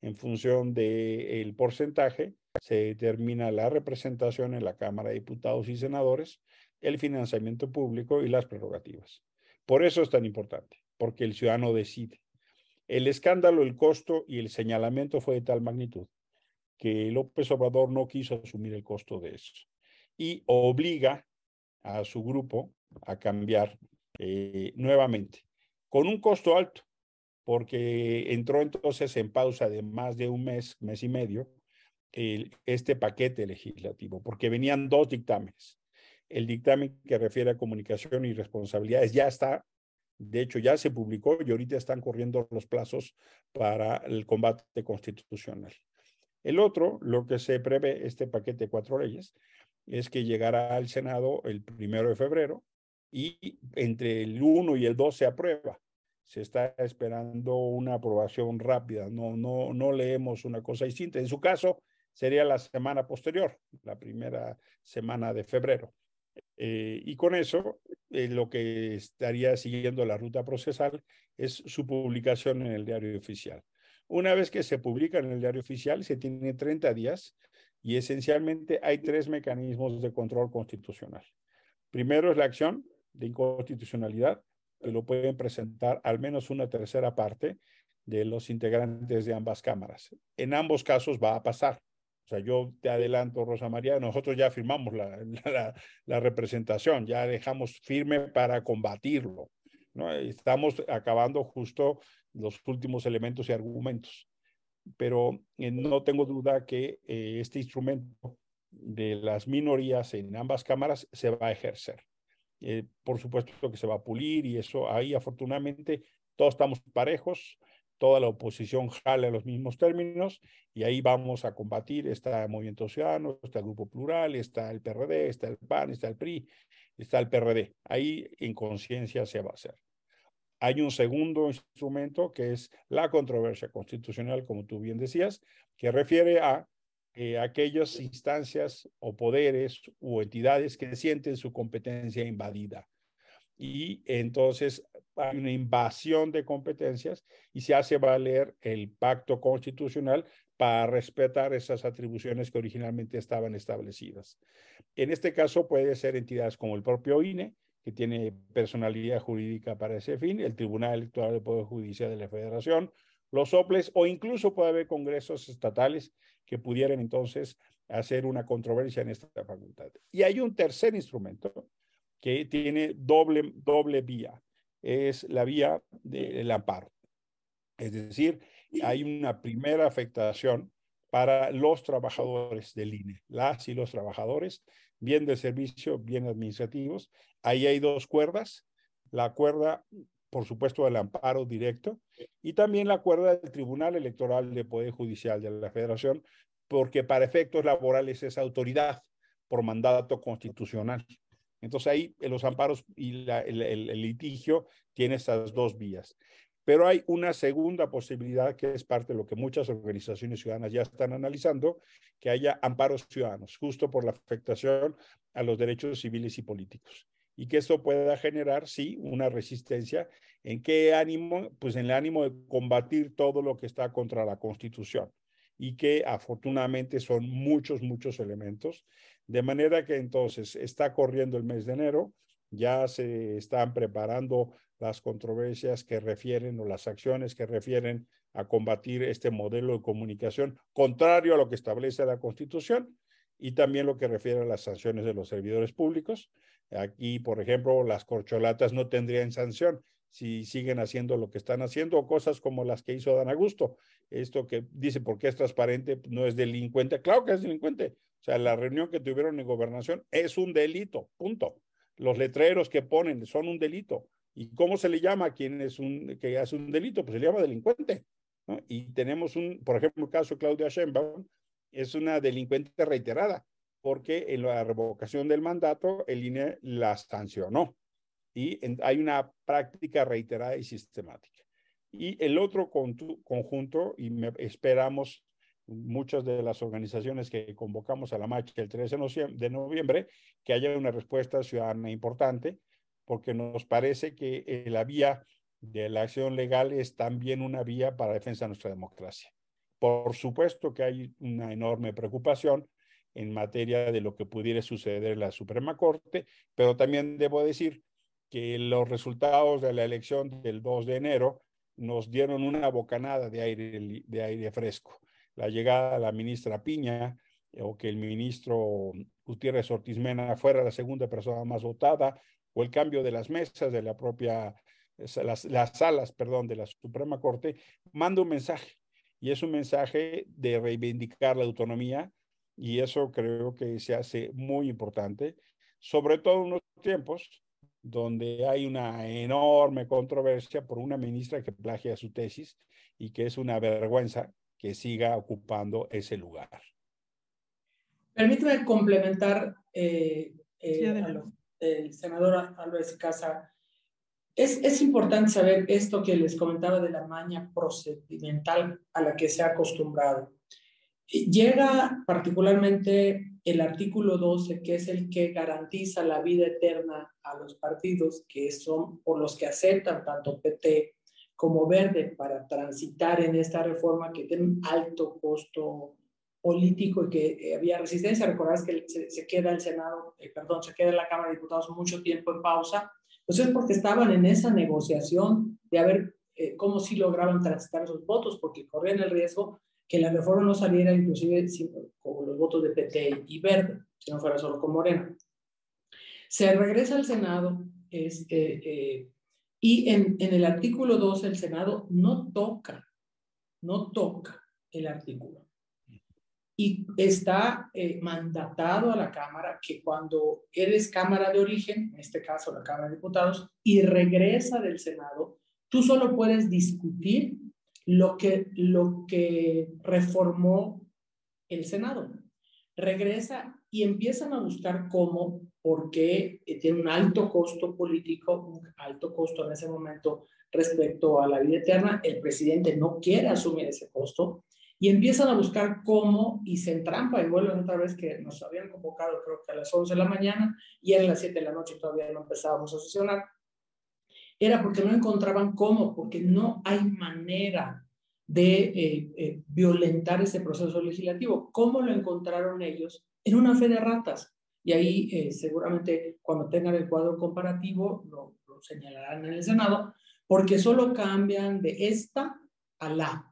En función del de porcentaje, se determina la representación en la Cámara de Diputados y Senadores, el financiamiento público y las prerrogativas. Por eso es tan importante porque el ciudadano decide. El escándalo, el costo y el señalamiento fue de tal magnitud que López Obrador no quiso asumir el costo de eso y obliga a su grupo a cambiar eh, nuevamente con un costo alto, porque entró entonces en pausa de más de un mes, mes y medio, este paquete legislativo, porque venían dos dictámenes. El dictamen que refiere a comunicación y responsabilidades ya está de hecho, ya se publicó y ahorita están corriendo los plazos para el combate constitucional. El otro, lo que se prevé, este paquete de cuatro leyes, es que llegará al Senado el primero de febrero y entre el 1 y el 2 se aprueba. Se está esperando una aprobación rápida, no, no, no leemos una cosa distinta. En su caso, sería la semana posterior, la primera semana de febrero. Eh, y con eso, eh, lo que estaría siguiendo la ruta procesal es su publicación en el diario oficial. Una vez que se publica en el diario oficial, se tiene 30 días y esencialmente hay tres mecanismos de control constitucional. Primero es la acción de inconstitucionalidad, que lo pueden presentar al menos una tercera parte de los integrantes de ambas cámaras. En ambos casos va a pasar. O sea, yo te adelanto, Rosa María, nosotros ya firmamos la, [laughs] la, la representación, ya dejamos firme para combatirlo. ¿no? Estamos acabando justo los últimos elementos y argumentos. Pero eh, no tengo duda que eh, este instrumento de las minorías en ambas cámaras se va a ejercer. Eh, por supuesto que se va a pulir y eso ahí afortunadamente todos estamos parejos, toda la oposición jale los mismos términos y ahí vamos a combatir. Está el Movimiento Ciudadano, está el Grupo Plural, está el PRD, está el PAN, está el PRI, está el PRD. Ahí en conciencia se va a hacer. Hay un segundo instrumento que es la controversia constitucional, como tú bien decías, que refiere a eh, aquellas instancias o poderes u entidades que sienten su competencia invadida. Y entonces hay una invasión de competencias y se hace valer el pacto constitucional para respetar esas atribuciones que originalmente estaban establecidas. En este caso puede ser entidades como el propio INE, que tiene personalidad jurídica para ese fin, el Tribunal Electoral del Poder Judicial de la Federación, los soples o incluso puede haber congresos estatales que pudieran entonces hacer una controversia en esta facultad. Y hay un tercer instrumento que tiene doble, doble vía, es la vía del amparo. Es decir, hay una primera afectación para los trabajadores del INE, las y los trabajadores, bien de servicio, bien administrativos. Ahí hay dos cuerdas, la cuerda por supuesto, el amparo directo y también la cuerda del Tribunal Electoral de Poder Judicial de la Federación, porque para efectos laborales es autoridad por mandato constitucional. Entonces ahí los amparos y el, litigio tiene estas dos vías. Pero hay una segunda posibilidad que es parte de lo que muchas organizaciones ciudadanas ya están analizando, que haya amparos ciudadanos, justo por la afectación a los derechos civiles y políticos y que eso pueda generar, sí, una resistencia. ¿En qué ánimo? Pues en el ánimo de combatir todo lo que está contra la Constitución y que afortunadamente son muchos, muchos elementos. De manera que entonces está corriendo el mes de enero, ya se están preparando las controversias que refieren o las acciones que refieren a combatir este modelo de comunicación contrario a lo que establece la Constitución y también lo que refiere a las sanciones de los servidores públicos. Aquí, por ejemplo, las corcholatas no tendrían sanción si siguen haciendo lo que están haciendo o cosas como las que hizo Dan Augusto. Esto que dice porque es transparente, no es delincuente. Claro que es delincuente. O sea, la reunión que tuvieron en gobernación es un delito, punto. Los letreros que ponen son un delito. ¿Y cómo se le llama a quien es un, que hace un delito? Pues se le llama delincuente. Y tenemos un, por ejemplo, el caso de Claudia Sheinbaum, es una delincuente reiterada porque en la revocación del mandato el INE la sancionó y hay una práctica reiterada y sistemática. Y el otro conjunto, y esperamos muchas de las organizaciones que convocamos a la marcha el 13 de noviembre, que haya una respuesta ciudadana importante, porque nos parece que eh, la vía de la acción legal es también una vía para defensa de nuestra democracia. Por supuesto que hay una enorme preocupación en materia de lo que pudiera suceder en la Suprema Corte, pero también debo decir que los resultados de la elección del 2 de enero nos dieron una bocanada de aire, de aire fresco. La llegada de la ministra Piña o que el ministro Gutiérrez Ortiz Mena fuera la segunda persona más votada, o el cambio de las mesas de la propia, las, las salas, perdón, de la Suprema Corte, manda un mensaje. Y es un mensaje de reivindicar la autonomía, y eso creo que se hace muy importante, sobre todo en unos tiempos donde hay una enorme controversia por una ministra que plagia su tesis y que es una vergüenza que siga ocupando ese lugar. Permíteme complementar eh, eh, el senador Álvarez Casa. Es, es importante saber esto que les comentaba de la maña procedimental a la que se ha acostumbrado. Llega particularmente el artículo 12, que es el que garantiza la vida eterna a los partidos, que son por los que aceptan tanto PT como Verde para transitar en esta reforma que tiene un alto costo político y que había resistencia. Recordás que se, queda el Senado, eh, perdón, se queda la Cámara de Diputados mucho tiempo en pausa. Pues es porque estaban en esa negociación de a ver eh, cómo sí lograban transitar esos votos, porque corrían el riesgo que la reforma no saliera inclusive con los votos de PT y Verde, si no fuera solo con Morena. Se regresa al Senado es, eh, eh, y en, en, el artículo 12 el Senado no toca, no toca el artículo. Y está eh, mandatado a la Cámara que cuando eres Cámara de origen, en este caso la Cámara de Diputados, y regresa del Senado, tú solo puedes discutir lo que, lo que reformó el Senado. Regresa y empiezan a buscar cómo, porque tiene un alto costo político, un alto costo en ese momento respecto a la vida eterna. El presidente no quiere asumir ese costo y empiezan a buscar cómo y se entrampa y vuelven otra vez que nos habían convocado creo que a las 11 de la mañana y a las 7 de la noche todavía no empezábamos a sesionar. Era porque no encontraban cómo, porque no hay manera de eh, eh, violentar ese proceso legislativo. ¿Cómo lo encontraron ellos? En una fe de ratas. Y ahí eh, seguramente cuando tengan el cuadro comparativo lo, lo señalarán en el Senado, porque solo cambian de esta a la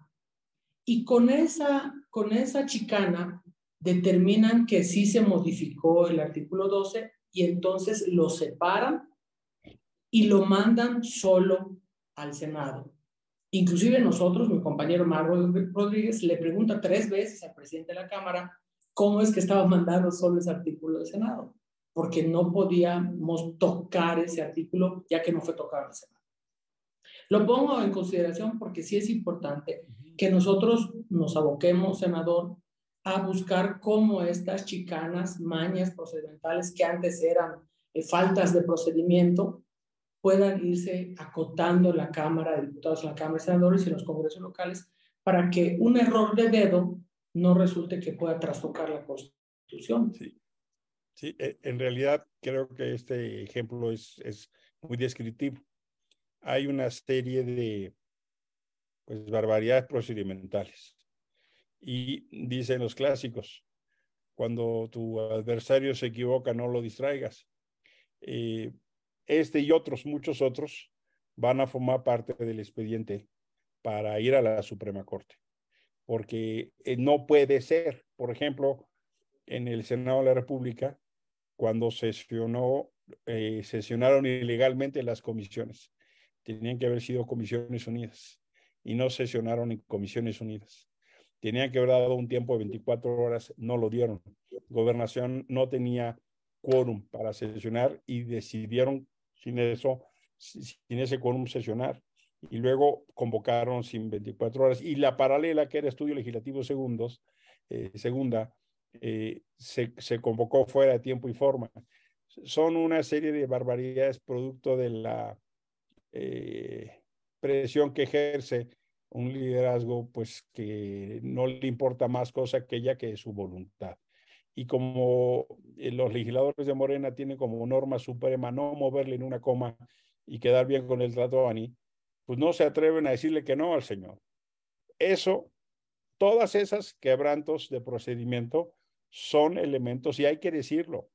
y con esa, con esa chicana determinan que sí se modificó el artículo 12 y entonces lo separan y lo mandan solo al Senado. Inclusive nosotros, mi compañero Marro Rodríguez, le pregunta tres veces al presidente de la Cámara cómo es que estaba mandando solo ese artículo del Senado, porque no podíamos tocar ese artículo ya que no fue tocado el Senado. Lo pongo en consideración porque sí es importante que nosotros nos aboquemos, senador, a buscar cómo estas chicanas, mañas procedimentales que antes eran eh, faltas de procedimiento, puedan irse acotando la Cámara de Diputados, la Cámara de Senadores y los congresos locales para que un error de dedo no resulte que pueda trastocar la Constitución. Sí, sí e, en realidad creo que este ejemplo es, es muy descriptivo. Hay una serie de pues barbaridades procedimentales. Y dicen los clásicos, cuando tu adversario se equivoca, no lo distraigas. Eh, este y otros, muchos otros, van a formar parte del expediente para ir a la Suprema Corte. Porque eh, no puede ser, por ejemplo, en el Senado de la República, cuando sesionó, eh, sesionaron ilegalmente las comisiones. Tenían que haber sido comisiones unidas y no sesionaron en Comisiones Unidas. Tenían que haber dado un tiempo de 24 horas, no lo dieron. Gobernación no tenía quórum para sesionar y decidieron sin eso, sin ese quórum sesionar. Y luego convocaron sin 24 horas. Y la paralela, que era estudio legislativo segundos, eh, segunda, eh, se, se convocó fuera de tiempo y forma. Son una serie de barbaridades producto de la eh, presión que ejerce un liderazgo pues que no le importa más cosa que ella que su voluntad. Y como eh, los legisladores de Morena tienen como norma suprema no moverle en una coma y quedar bien con el trato a Ani, pues no se atreven a decirle que no al Señor. Eso, todas esas quebrantos de procedimiento son elementos, y hay que decirlo,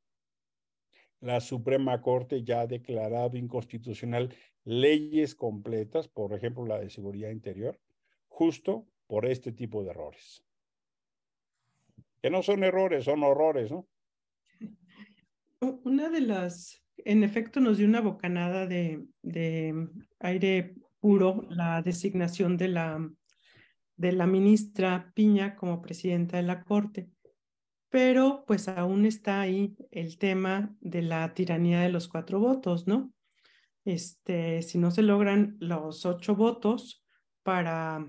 la Suprema Corte ya ha declarado inconstitucional leyes completas, por ejemplo la de seguridad interior, justo por este tipo de errores. Que no son errores, son horrores, ¿no? Una de las, en efecto, nos dio una bocanada de, aire puro la designación de la, de la ministra Piña como presidenta de la Corte pero pues aún está ahí el tema de la tiranía de los cuatro votos, ¿no? Este, si no se logran los ocho votos para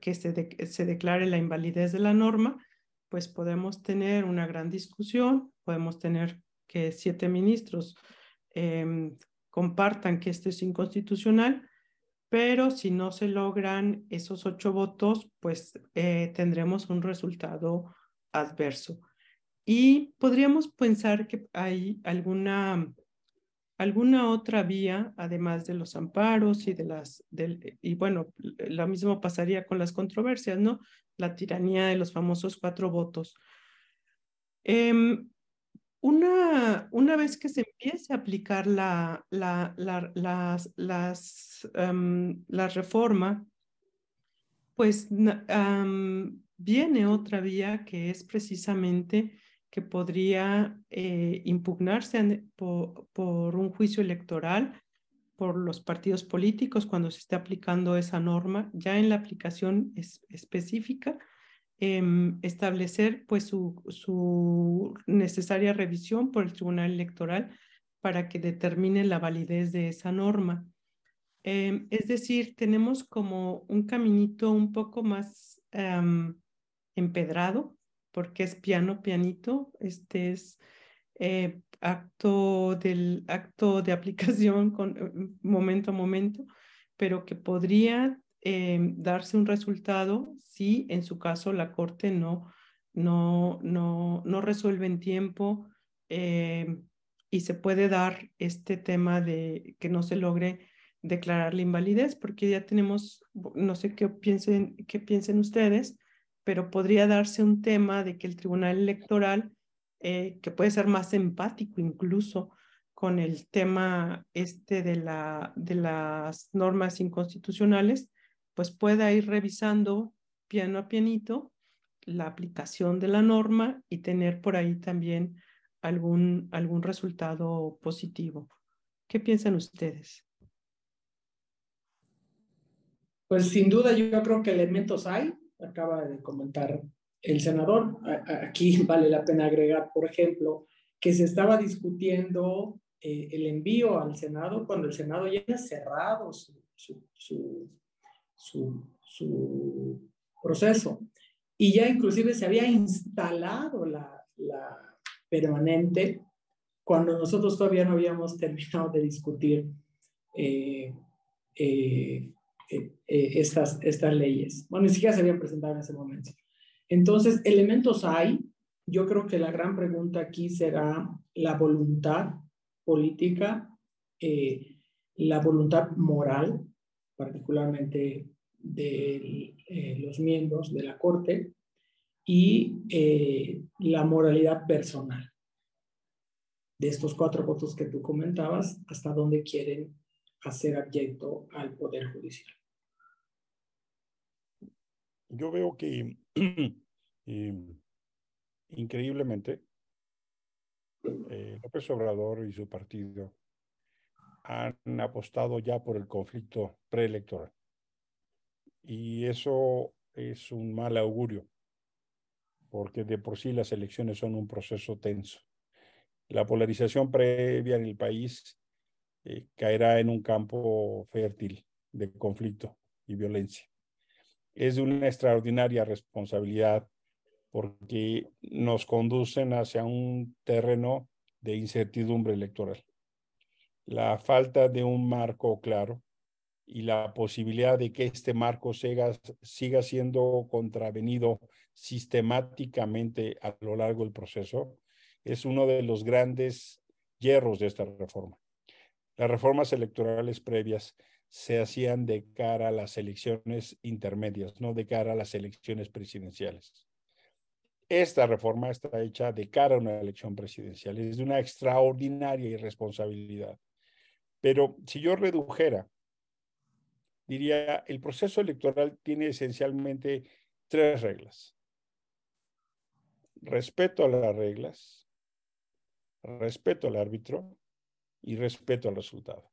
que se, se declare la invalidez de la norma, pues podemos tener una gran discusión, podemos tener que siete ministros em, compartan que esto es inconstitucional, pero si no se logran esos ocho votos, pues eh, tendremos un resultado adverso. Y podríamos pensar que hay alguna, alguna otra vía, además de los amparos y de las, y bueno, lo mismo pasaría con las controversias, ¿no? La tiranía de los famosos cuatro votos. Em, una, una vez que se empiece a aplicar la, la, la, las, em, la reforma, pues viene otra vía que es precisamente que podría eh, impugnarse por, un juicio electoral por los partidos políticos cuando se esté aplicando esa norma, ya en la aplicación específica, em, establecer pues su, su necesaria revisión por el Tribunal Electoral para que determine la validez de esa norma. Em, es decir, tenemos como un caminito un poco más em, empedrado, porque es piano, pianito. Este es eh, acto del acto de aplicación [laughs] con eh, momento a momento, pero que podría em, darse un resultado si en su caso la Corte no, no, no, no resuelve en tiempo y se puede dar este tema de que no se logre declarar la invalidez, porque ya tenemos, no sé qué piensen, qué piensen ustedes, pero podría darse un tema de que el Tribunal Electoral, eh, que puede ser más empático incluso con el tema este de, de las normas inconstitucionales, pues pueda ir revisando piano a pianito la aplicación de la norma y tener por ahí también algún, algún resultado positivo. ¿Qué piensan ustedes? Pues sin duda yo creo que elementos hay, acaba de comentar el senador. Aquí [laughs] vale la pena agregar, por ejemplo, que se estaba discutiendo eh, el envío al Senado cuando el Senado ya ha cerrado su, su, su, proceso. Y ya inclusive se había instalado la, la permanente cuando nosotros todavía no habíamos [laughs] terminado de discutir eh, eh, eh, estas, estas leyes. Bueno, ni siquiera se habían presentado en ese momento. Entonces, elementos hay. Yo creo que la gran pregunta aquí será la voluntad política, eh, la voluntad moral, particularmente de eh, los miembros de la Corte, y la moralidad personal de estos cuatro votos que tú comentabas, hasta dónde quieren hacer abyecto al Poder Judicial yo veo que [clears throat] em, increíblemente eh, López Obrador y su partido han apostado ya por el conflicto preelectoral. Y eso es un mal augurio, porque de por sí las elecciones son un proceso tenso. La polarización previa en el país eh, caerá en un campo fértil de conflicto y violencia es de una extraordinaria responsabilidad porque nos conducen hacia un terreno de incertidumbre electoral. La falta de un marco claro y la posibilidad de que este marco siga, siga siendo contravenido sistemáticamente a lo largo del proceso es uno de los grandes hierros de esta reforma. Las reformas electorales previas se hacían de cara a las elecciones intermedias, no de cara a las elecciones presidenciales. Esta reforma está hecha de cara a una elección presidencial. Es de una extraordinaria irresponsabilidad. Pero si yo redujera, diría, el proceso electoral tiene esencialmente tres reglas. Respeto a las reglas, respeto al árbitro y respeto al resultado.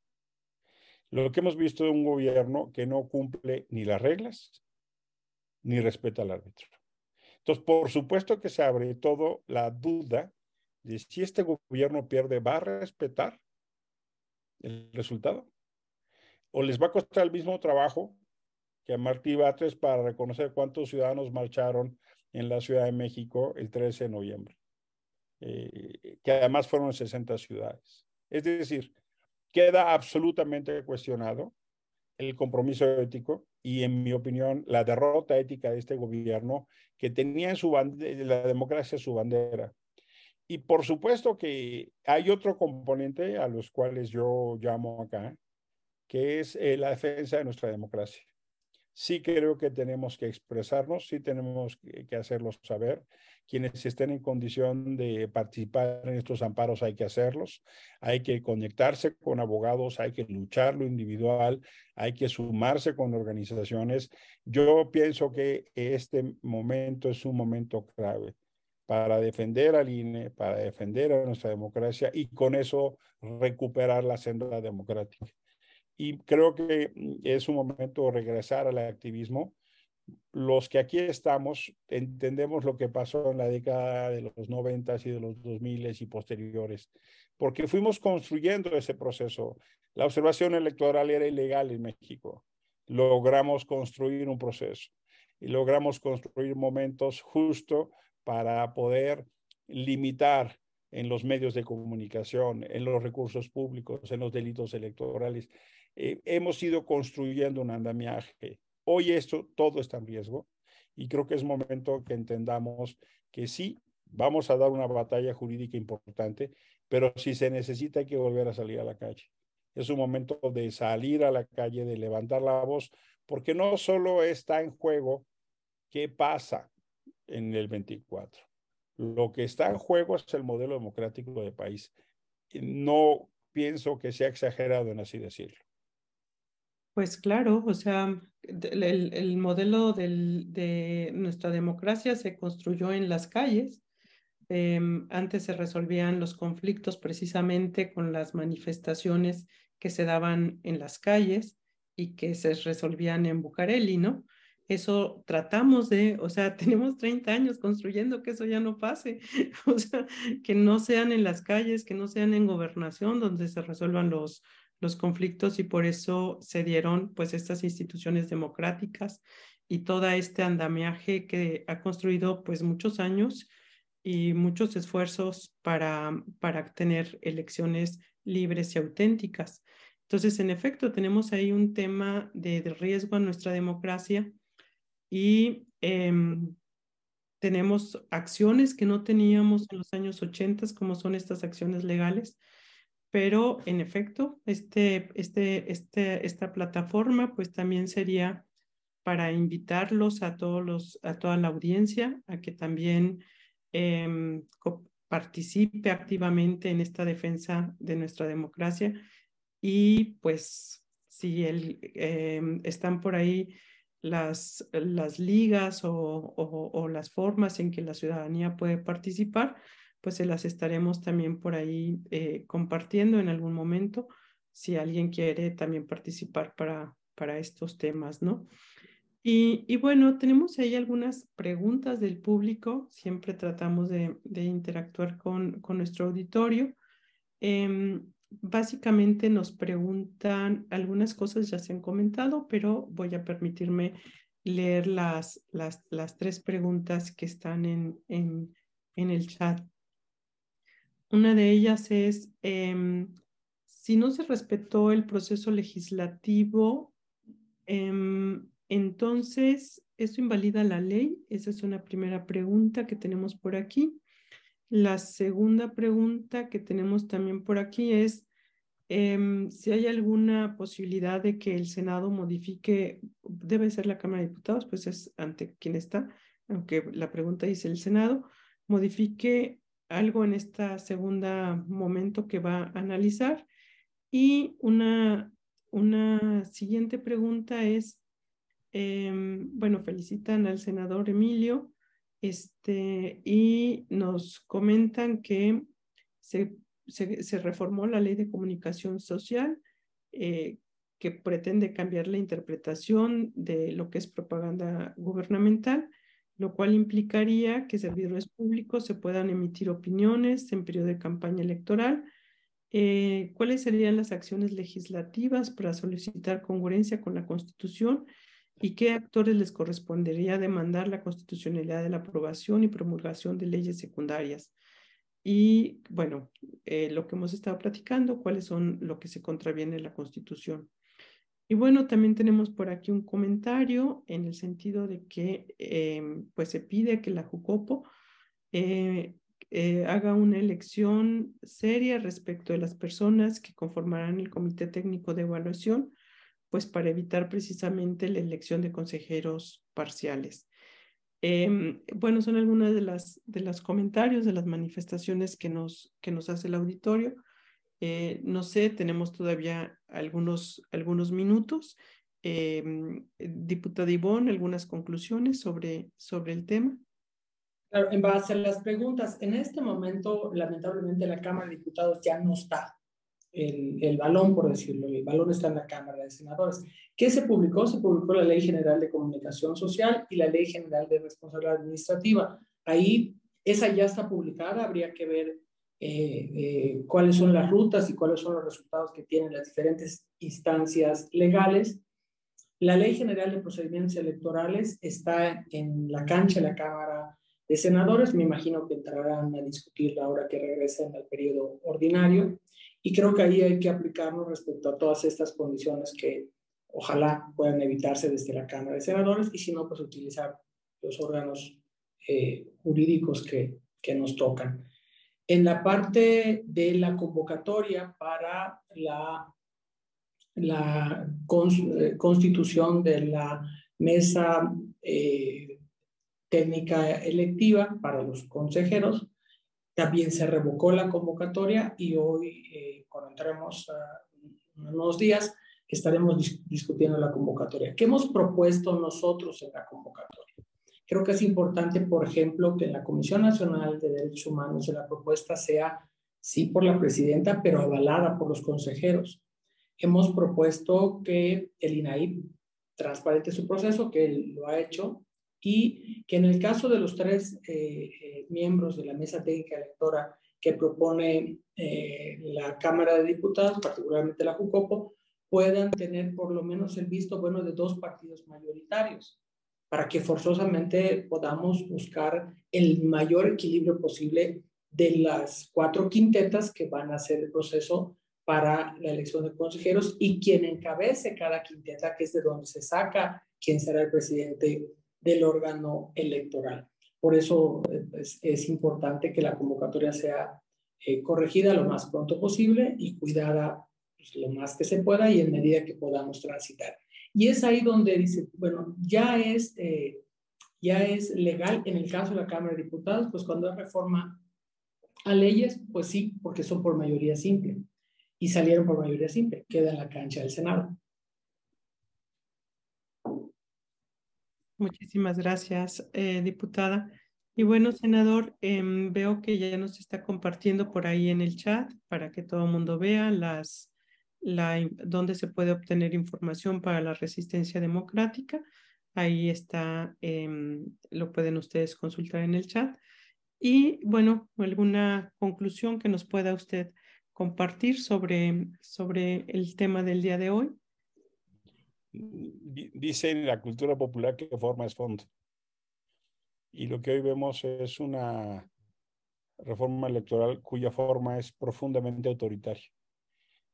Lo que hemos visto de un gobierno que no cumple ni las reglas ni respeta al árbitro. Entonces, por supuesto que se abre todo la duda de si este gobierno pierde, ¿va a respetar el resultado? ¿O les va a costar el mismo trabajo que a Martí Batres para reconocer cuántos ciudadanos marcharon en la Ciudad de México el 13 de noviembre? Eh, que además fueron 60 ciudades. Es decir, queda absolutamente cuestionado el compromiso ético y, en mi opinión, la derrota ética de este gobierno que tenía en su la democracia su bandera. Y por supuesto que hay otro componente a los cuales yo llamo acá, que es eh, la defensa de nuestra democracia. Sí creo que tenemos que expresarnos, sí tenemos que hacerlo saber quienes estén en condición de participar en estos amparos hay que hacerlos, hay que conectarse con abogados, hay que luchar lo individual, hay que sumarse con organizaciones. Yo pienso que este momento es un momento clave para defender al INE, para defender a nuestra democracia y con eso recuperar la senda democrática. Y creo que es un momento de regresar al activismo los que aquí estamos entendemos lo que pasó en la década de los 90 y de los 2000 y posteriores, porque fuimos construyendo ese proceso. La observación electoral era ilegal en México. Logramos construir un proceso y logramos construir momentos justo para poder limitar en los medios de comunicación, en los recursos públicos, en los delitos electorales. Eh, hemos ido construyendo un andamiaje Hoy esto todo está en riesgo y creo que es momento que entendamos que sí, vamos a dar una batalla jurídica importante, pero si se necesita hay que volver a salir a la calle. Es un momento de salir a la calle, de levantar la voz, porque no solo está en juego qué pasa en el 24. Lo que está en juego es el modelo democrático del país. No pienso que sea exagerado en así decirlo. Pues claro, o sea, el, modelo de nuestra democracia se construyó en las calles. Em, antes se resolvían los conflictos precisamente con las manifestaciones que se daban en las calles y que se resolvían en Bucareli, ¿no? Eso tratamos de, o sea, [laughs] tenemos 30 años construyendo que eso ya no pase, [laughs] o sea, que no sean en las calles, que no sean en gobernación donde se resuelvan los, los conflictos y por eso se dieron pues estas instituciones democráticas y todo este andamiaje que ha construido pues muchos años y muchos esfuerzos para, para tener elecciones libres y auténticas. Entonces, en efecto, tenemos ahí un tema de, riesgo a nuestra democracia y em, tenemos acciones que no teníamos en los años 80, como son estas acciones legales, pero en efecto, este, este, este, esta plataforma pues también sería para invitarlos a, todos los, a toda la audiencia a que también em, participe activamente en esta defensa de nuestra democracia. Y pues si em, están por ahí las, las ligas o las formas en que la ciudadanía puede participar, pues se las estaremos también por ahí eh, compartiendo en algún momento si alguien quiere también participar para, para estos temas, ¿no? Y, bueno, tenemos ahí algunas preguntas del público, siempre tratamos de, interactuar con, con, nuestro auditorio. Em, básicamente nos preguntan, algunas cosas ya se han comentado, pero voy a permitirme leer las, las, las tres preguntas que están en, en, en el chat. Una de ellas es, em, si no se respetó el proceso legislativo, em, entonces, ¿eso invalida la ley? Esa es una primera pregunta que tenemos por aquí. La segunda pregunta que tenemos también por aquí es em, si hay alguna posibilidad de que el Senado modifique, debe ser la Cámara de Diputados, pues es ante quien está, aunque la pregunta dice el Senado, modifique algo en esta segunda momento que va a analizar. Y una, una siguiente pregunta es, em, bueno, felicitan al senador Emilio este, y nos comentan que se, se, reformó la ley de comunicación social eh, que pretende cambiar la interpretación de lo que es propaganda gubernamental lo cual implicaría que servidores públicos se puedan emitir opiniones en periodo de campaña electoral. Eh, ¿Cuáles serían las acciones legislativas para solicitar congruencia con la Constitución y qué actores les correspondería demandar la constitucionalidad de la aprobación y promulgación de leyes secundarias? Y bueno, eh, lo que hemos estado platicando, cuáles son lo que se contraviene en la Constitución. Y bueno, también tenemos por aquí un comentario en el sentido de que em, pues se pide que la Jucopo eh, eh, haga una elección seria respecto de las personas que conformarán el Comité Técnico de Evaluación, pues para evitar precisamente la elección de consejeros parciales. Em, bueno, son algunas de las de los comentarios, de las manifestaciones que nos, que nos hace el auditorio. Eh, no sé, tenemos todavía algunos, algunos minutos. Eh, diputada Ivonne, algunas conclusiones sobre, sobre el tema. Claro, en base a las preguntas, en este momento, lamentablemente, la Cámara de Diputados ya no está. el, el, balón, por decirlo, el balón está en la Cámara de Senadores. ¿Qué se publicó? Se publicó la Ley General de Comunicación Social y la Ley General de Responsabilidad Administrativa. Ahí, esa ya está publicada, habría que ver eh, eh, cuáles son las rutas y cuáles son los resultados que tienen las diferentes instancias legales. La Ley General de Procedimientos Electorales está en la cancha de la Cámara de Senadores. Me imagino que entrarán a discutirla ahora que regresen al periodo ordinario. Y creo que ahí hay que aplicarnos respecto a todas estas condiciones que ojalá puedan evitarse desde la Cámara de Senadores y si no, pues utilizar los órganos eh, jurídicos que, que nos tocan. En la parte de la convocatoria para la, la eh, constitución de la mesa eh, técnica electiva para los consejeros, también se revocó la convocatoria y hoy, eh, cuando entremos en unos días, estaremos discutiendo la convocatoria. ¿Qué hemos propuesto nosotros en la convocatoria? Creo que es importante, por ejemplo, que en la Comisión Nacional de Derechos Humanos la propuesta sea, sí, por la presidenta, pero avalada por los consejeros. Hemos propuesto que el INAI transparente su proceso, que él lo ha hecho, y que en el caso de los tres eh, eh, miembros de la mesa técnica electora que propone eh, la Cámara de Diputados, particularmente la JUCOPO, puedan tener por lo menos el visto bueno de dos partidos mayoritarios para que forzosamente podamos buscar el mayor equilibrio posible de las cuatro quintetas que van a hacer el proceso para la elección de consejeros y quien encabece cada quinteta, que es de donde se saca quién será el presidente del órgano electoral. Por eso pues, es, importante que la convocatoria sea eh, corregida lo más pronto posible y cuidada pues, lo más que se pueda y en medida que podamos transitar. Y es ahí donde dice, bueno, ya es, eh, ya es legal en el caso de la Cámara de Diputados, pues cuando hay reforma a leyes, pues sí, porque son por mayoría simple. Y salieron por mayoría simple, queda en la cancha del Senado. Muchísimas gracias, eh, diputada. Y bueno, senador, em, veo que ya nos está compartiendo por ahí en el chat para que todo el mundo vea las, la, dónde se puede obtener información para la resistencia democrática. Ahí está, em, lo pueden ustedes consultar en el chat. Y bueno, alguna conclusión que nos pueda usted compartir sobre, sobre el tema del día de hoy. Dice la cultura popular que forma es fondo. Y lo que hoy vemos es una reforma electoral cuya forma es profundamente autoritaria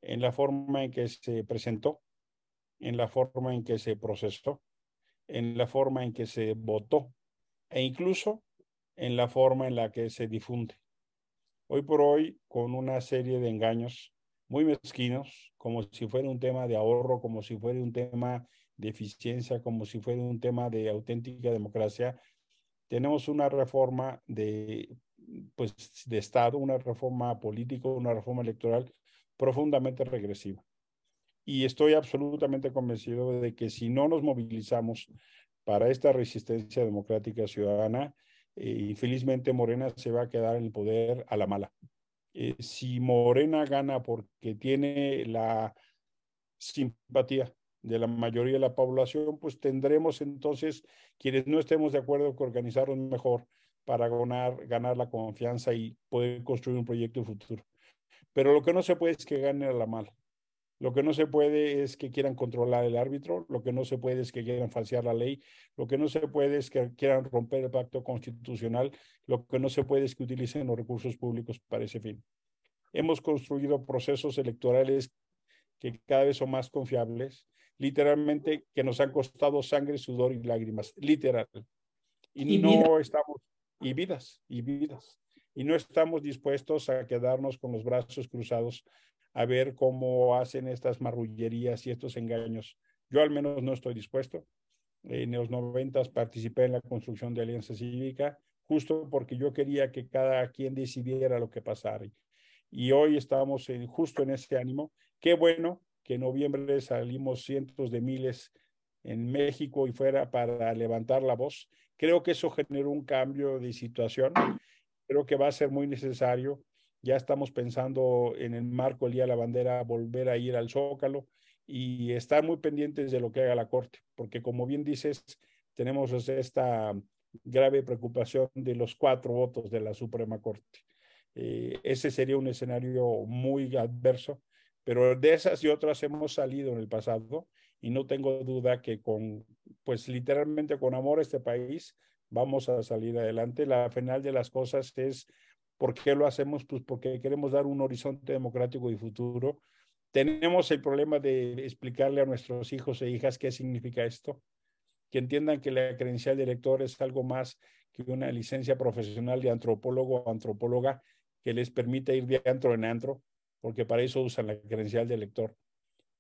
en la forma en que se presentó, en la forma en que se procesó, en la forma en que se votó e incluso en la forma en la que se difunde. Hoy por hoy, con una serie de engaños muy mezquinos, como si fuera un tema de ahorro, como si fuera un tema de eficiencia, como si fuera un tema de auténtica democracia, tenemos una reforma de, pues, de Estado, una reforma política, una reforma electoral profundamente regresiva. Y estoy absolutamente convencido de que si no nos movilizamos para esta resistencia democrática ciudadana, eh, infelizmente Morena se va a quedar en el poder a la mala. Eh, si Morena gana porque tiene la simpatía de la mayoría de la población, pues tendremos entonces quienes no estemos de acuerdo con organizarnos mejor para ganar, ganar la confianza y poder construir un proyecto futuro. Pero lo que no se puede es que gane a la mala. Lo que no se puede es que quieran controlar el árbitro, lo que no se puede es que quieran falsear la ley, lo que no se puede es que quieran romper el pacto constitucional, lo que no se puede es que utilicen los recursos públicos para ese fin. Hemos construido procesos electorales que cada vez son más confiables, literalmente que nos han costado sangre, sudor y lágrimas, literal. Y, no estamos, y vidas, y vidas y no estamos dispuestos a quedarnos con los brazos cruzados a ver cómo hacen estas marrullerías y estos engaños. Yo al menos no estoy dispuesto. En los noventas participé en la construcción de Alianza Cívica justo porque yo quería que cada quien decidiera lo que pasara. Y hoy estamos justo en ese ánimo. Qué bueno que en noviembre salimos cientos de miles en México y fuera para levantar la voz. Creo que eso generó un cambio de situación creo que va a ser muy necesario ya estamos pensando en el marco del Día la Bandera volver a ir al Zócalo y estar muy pendientes de lo que haga la Corte, porque como bien dices, tenemos esta grave preocupación de los cuatro votos de la Suprema Corte. Eh, ese sería un escenario muy adverso, pero de esas y otras hemos salido en el pasado y no tengo duda que con, pues literalmente con amor a este país, vamos a salir adelante. La final de las cosas es, ¿por qué lo hacemos? Pues porque queremos dar un horizonte democrático y futuro. Tenemos el problema de explicarle a nuestros hijos e hijas qué significa esto que entiendan que la credencial de lector es algo más que una licencia profesional de antropólogo o antropóloga que les permite ir de antro en antro, porque para eso usan la credencial de lector.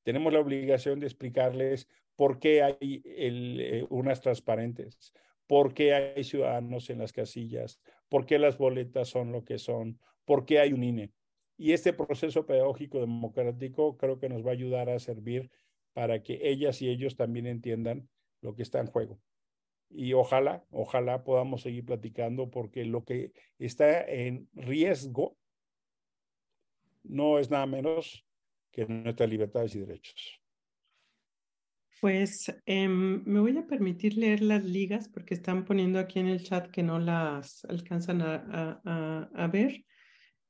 Tenemos la obligación de explicarles por qué hay el, eh, unas transparentes, por qué hay ciudadanos en las casillas, por qué las boletas son lo que son, por qué hay un INE. Y este proceso pedagógico democrático creo que nos va a ayudar a servir para que ellas y ellos también entiendan lo que está en juego. Y ojalá, ojalá podamos seguir platicando porque lo que está en riesgo no es nada menos que nuestras libertades y derechos. Pues em, me voy a permitir leer las ligas porque están poniendo aquí en el chat que no las alcanzan a, ver.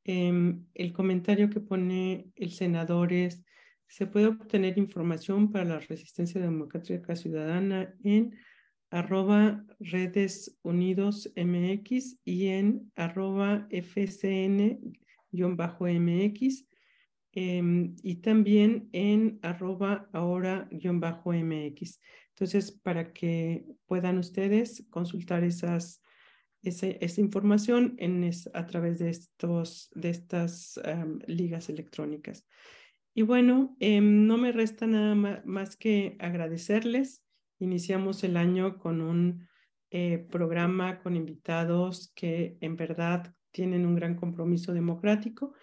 Em, el comentario que pone el senador es, se puede obtener información para la resistencia democrática ciudadana en arroba redes unidos mx y en arroba fcn-mx em, y también en arroba ahora-mx. Entonces, para que puedan ustedes consultar esas, esa, información en a través de, estos, de estas ligas electrónicas. Y bueno, em, no me resta nada más que agradecerles. Iniciamos el año con un eh, programa con invitados que en verdad tienen un gran compromiso democrático.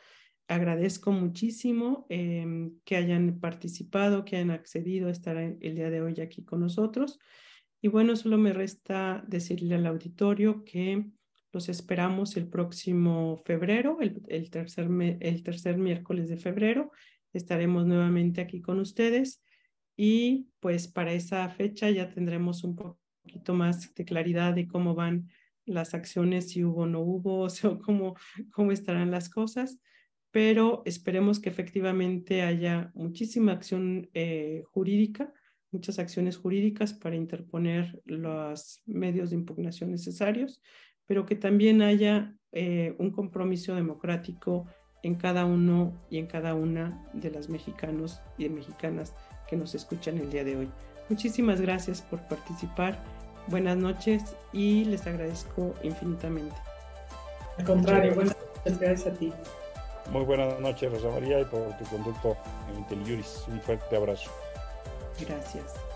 Agradezco muchísimo em, que hayan participado, que hayan accedido a estar el día de hoy aquí con nosotros. Y bueno, solo me resta decirle al auditorio que los esperamos el próximo febrero, el, tercer, el tercer miércoles de febrero, estaremos nuevamente aquí con ustedes y pues para esa fecha ya tendremos un poquito más de claridad de cómo van las acciones, si hubo o no hubo, [laughs] o sea, cómo, cómo estarán las cosas, pero esperemos que efectivamente haya muchísima acción eh, jurídica, muchas acciones jurídicas para interponer los medios de impugnación necesarios, pero que también haya eh, un compromiso democrático en cada uno y en cada una de las mexicanos y de mexicanas que nos escuchan el día de hoy. Muchísimas gracias por participar. Buenas noches y les agradezco infinitamente. Al contrario, buenas noches, gracias a ti. Muy buenas noches, Rosa María, y por tu conducto en Inteliuris. Un fuerte abrazo. Gracias.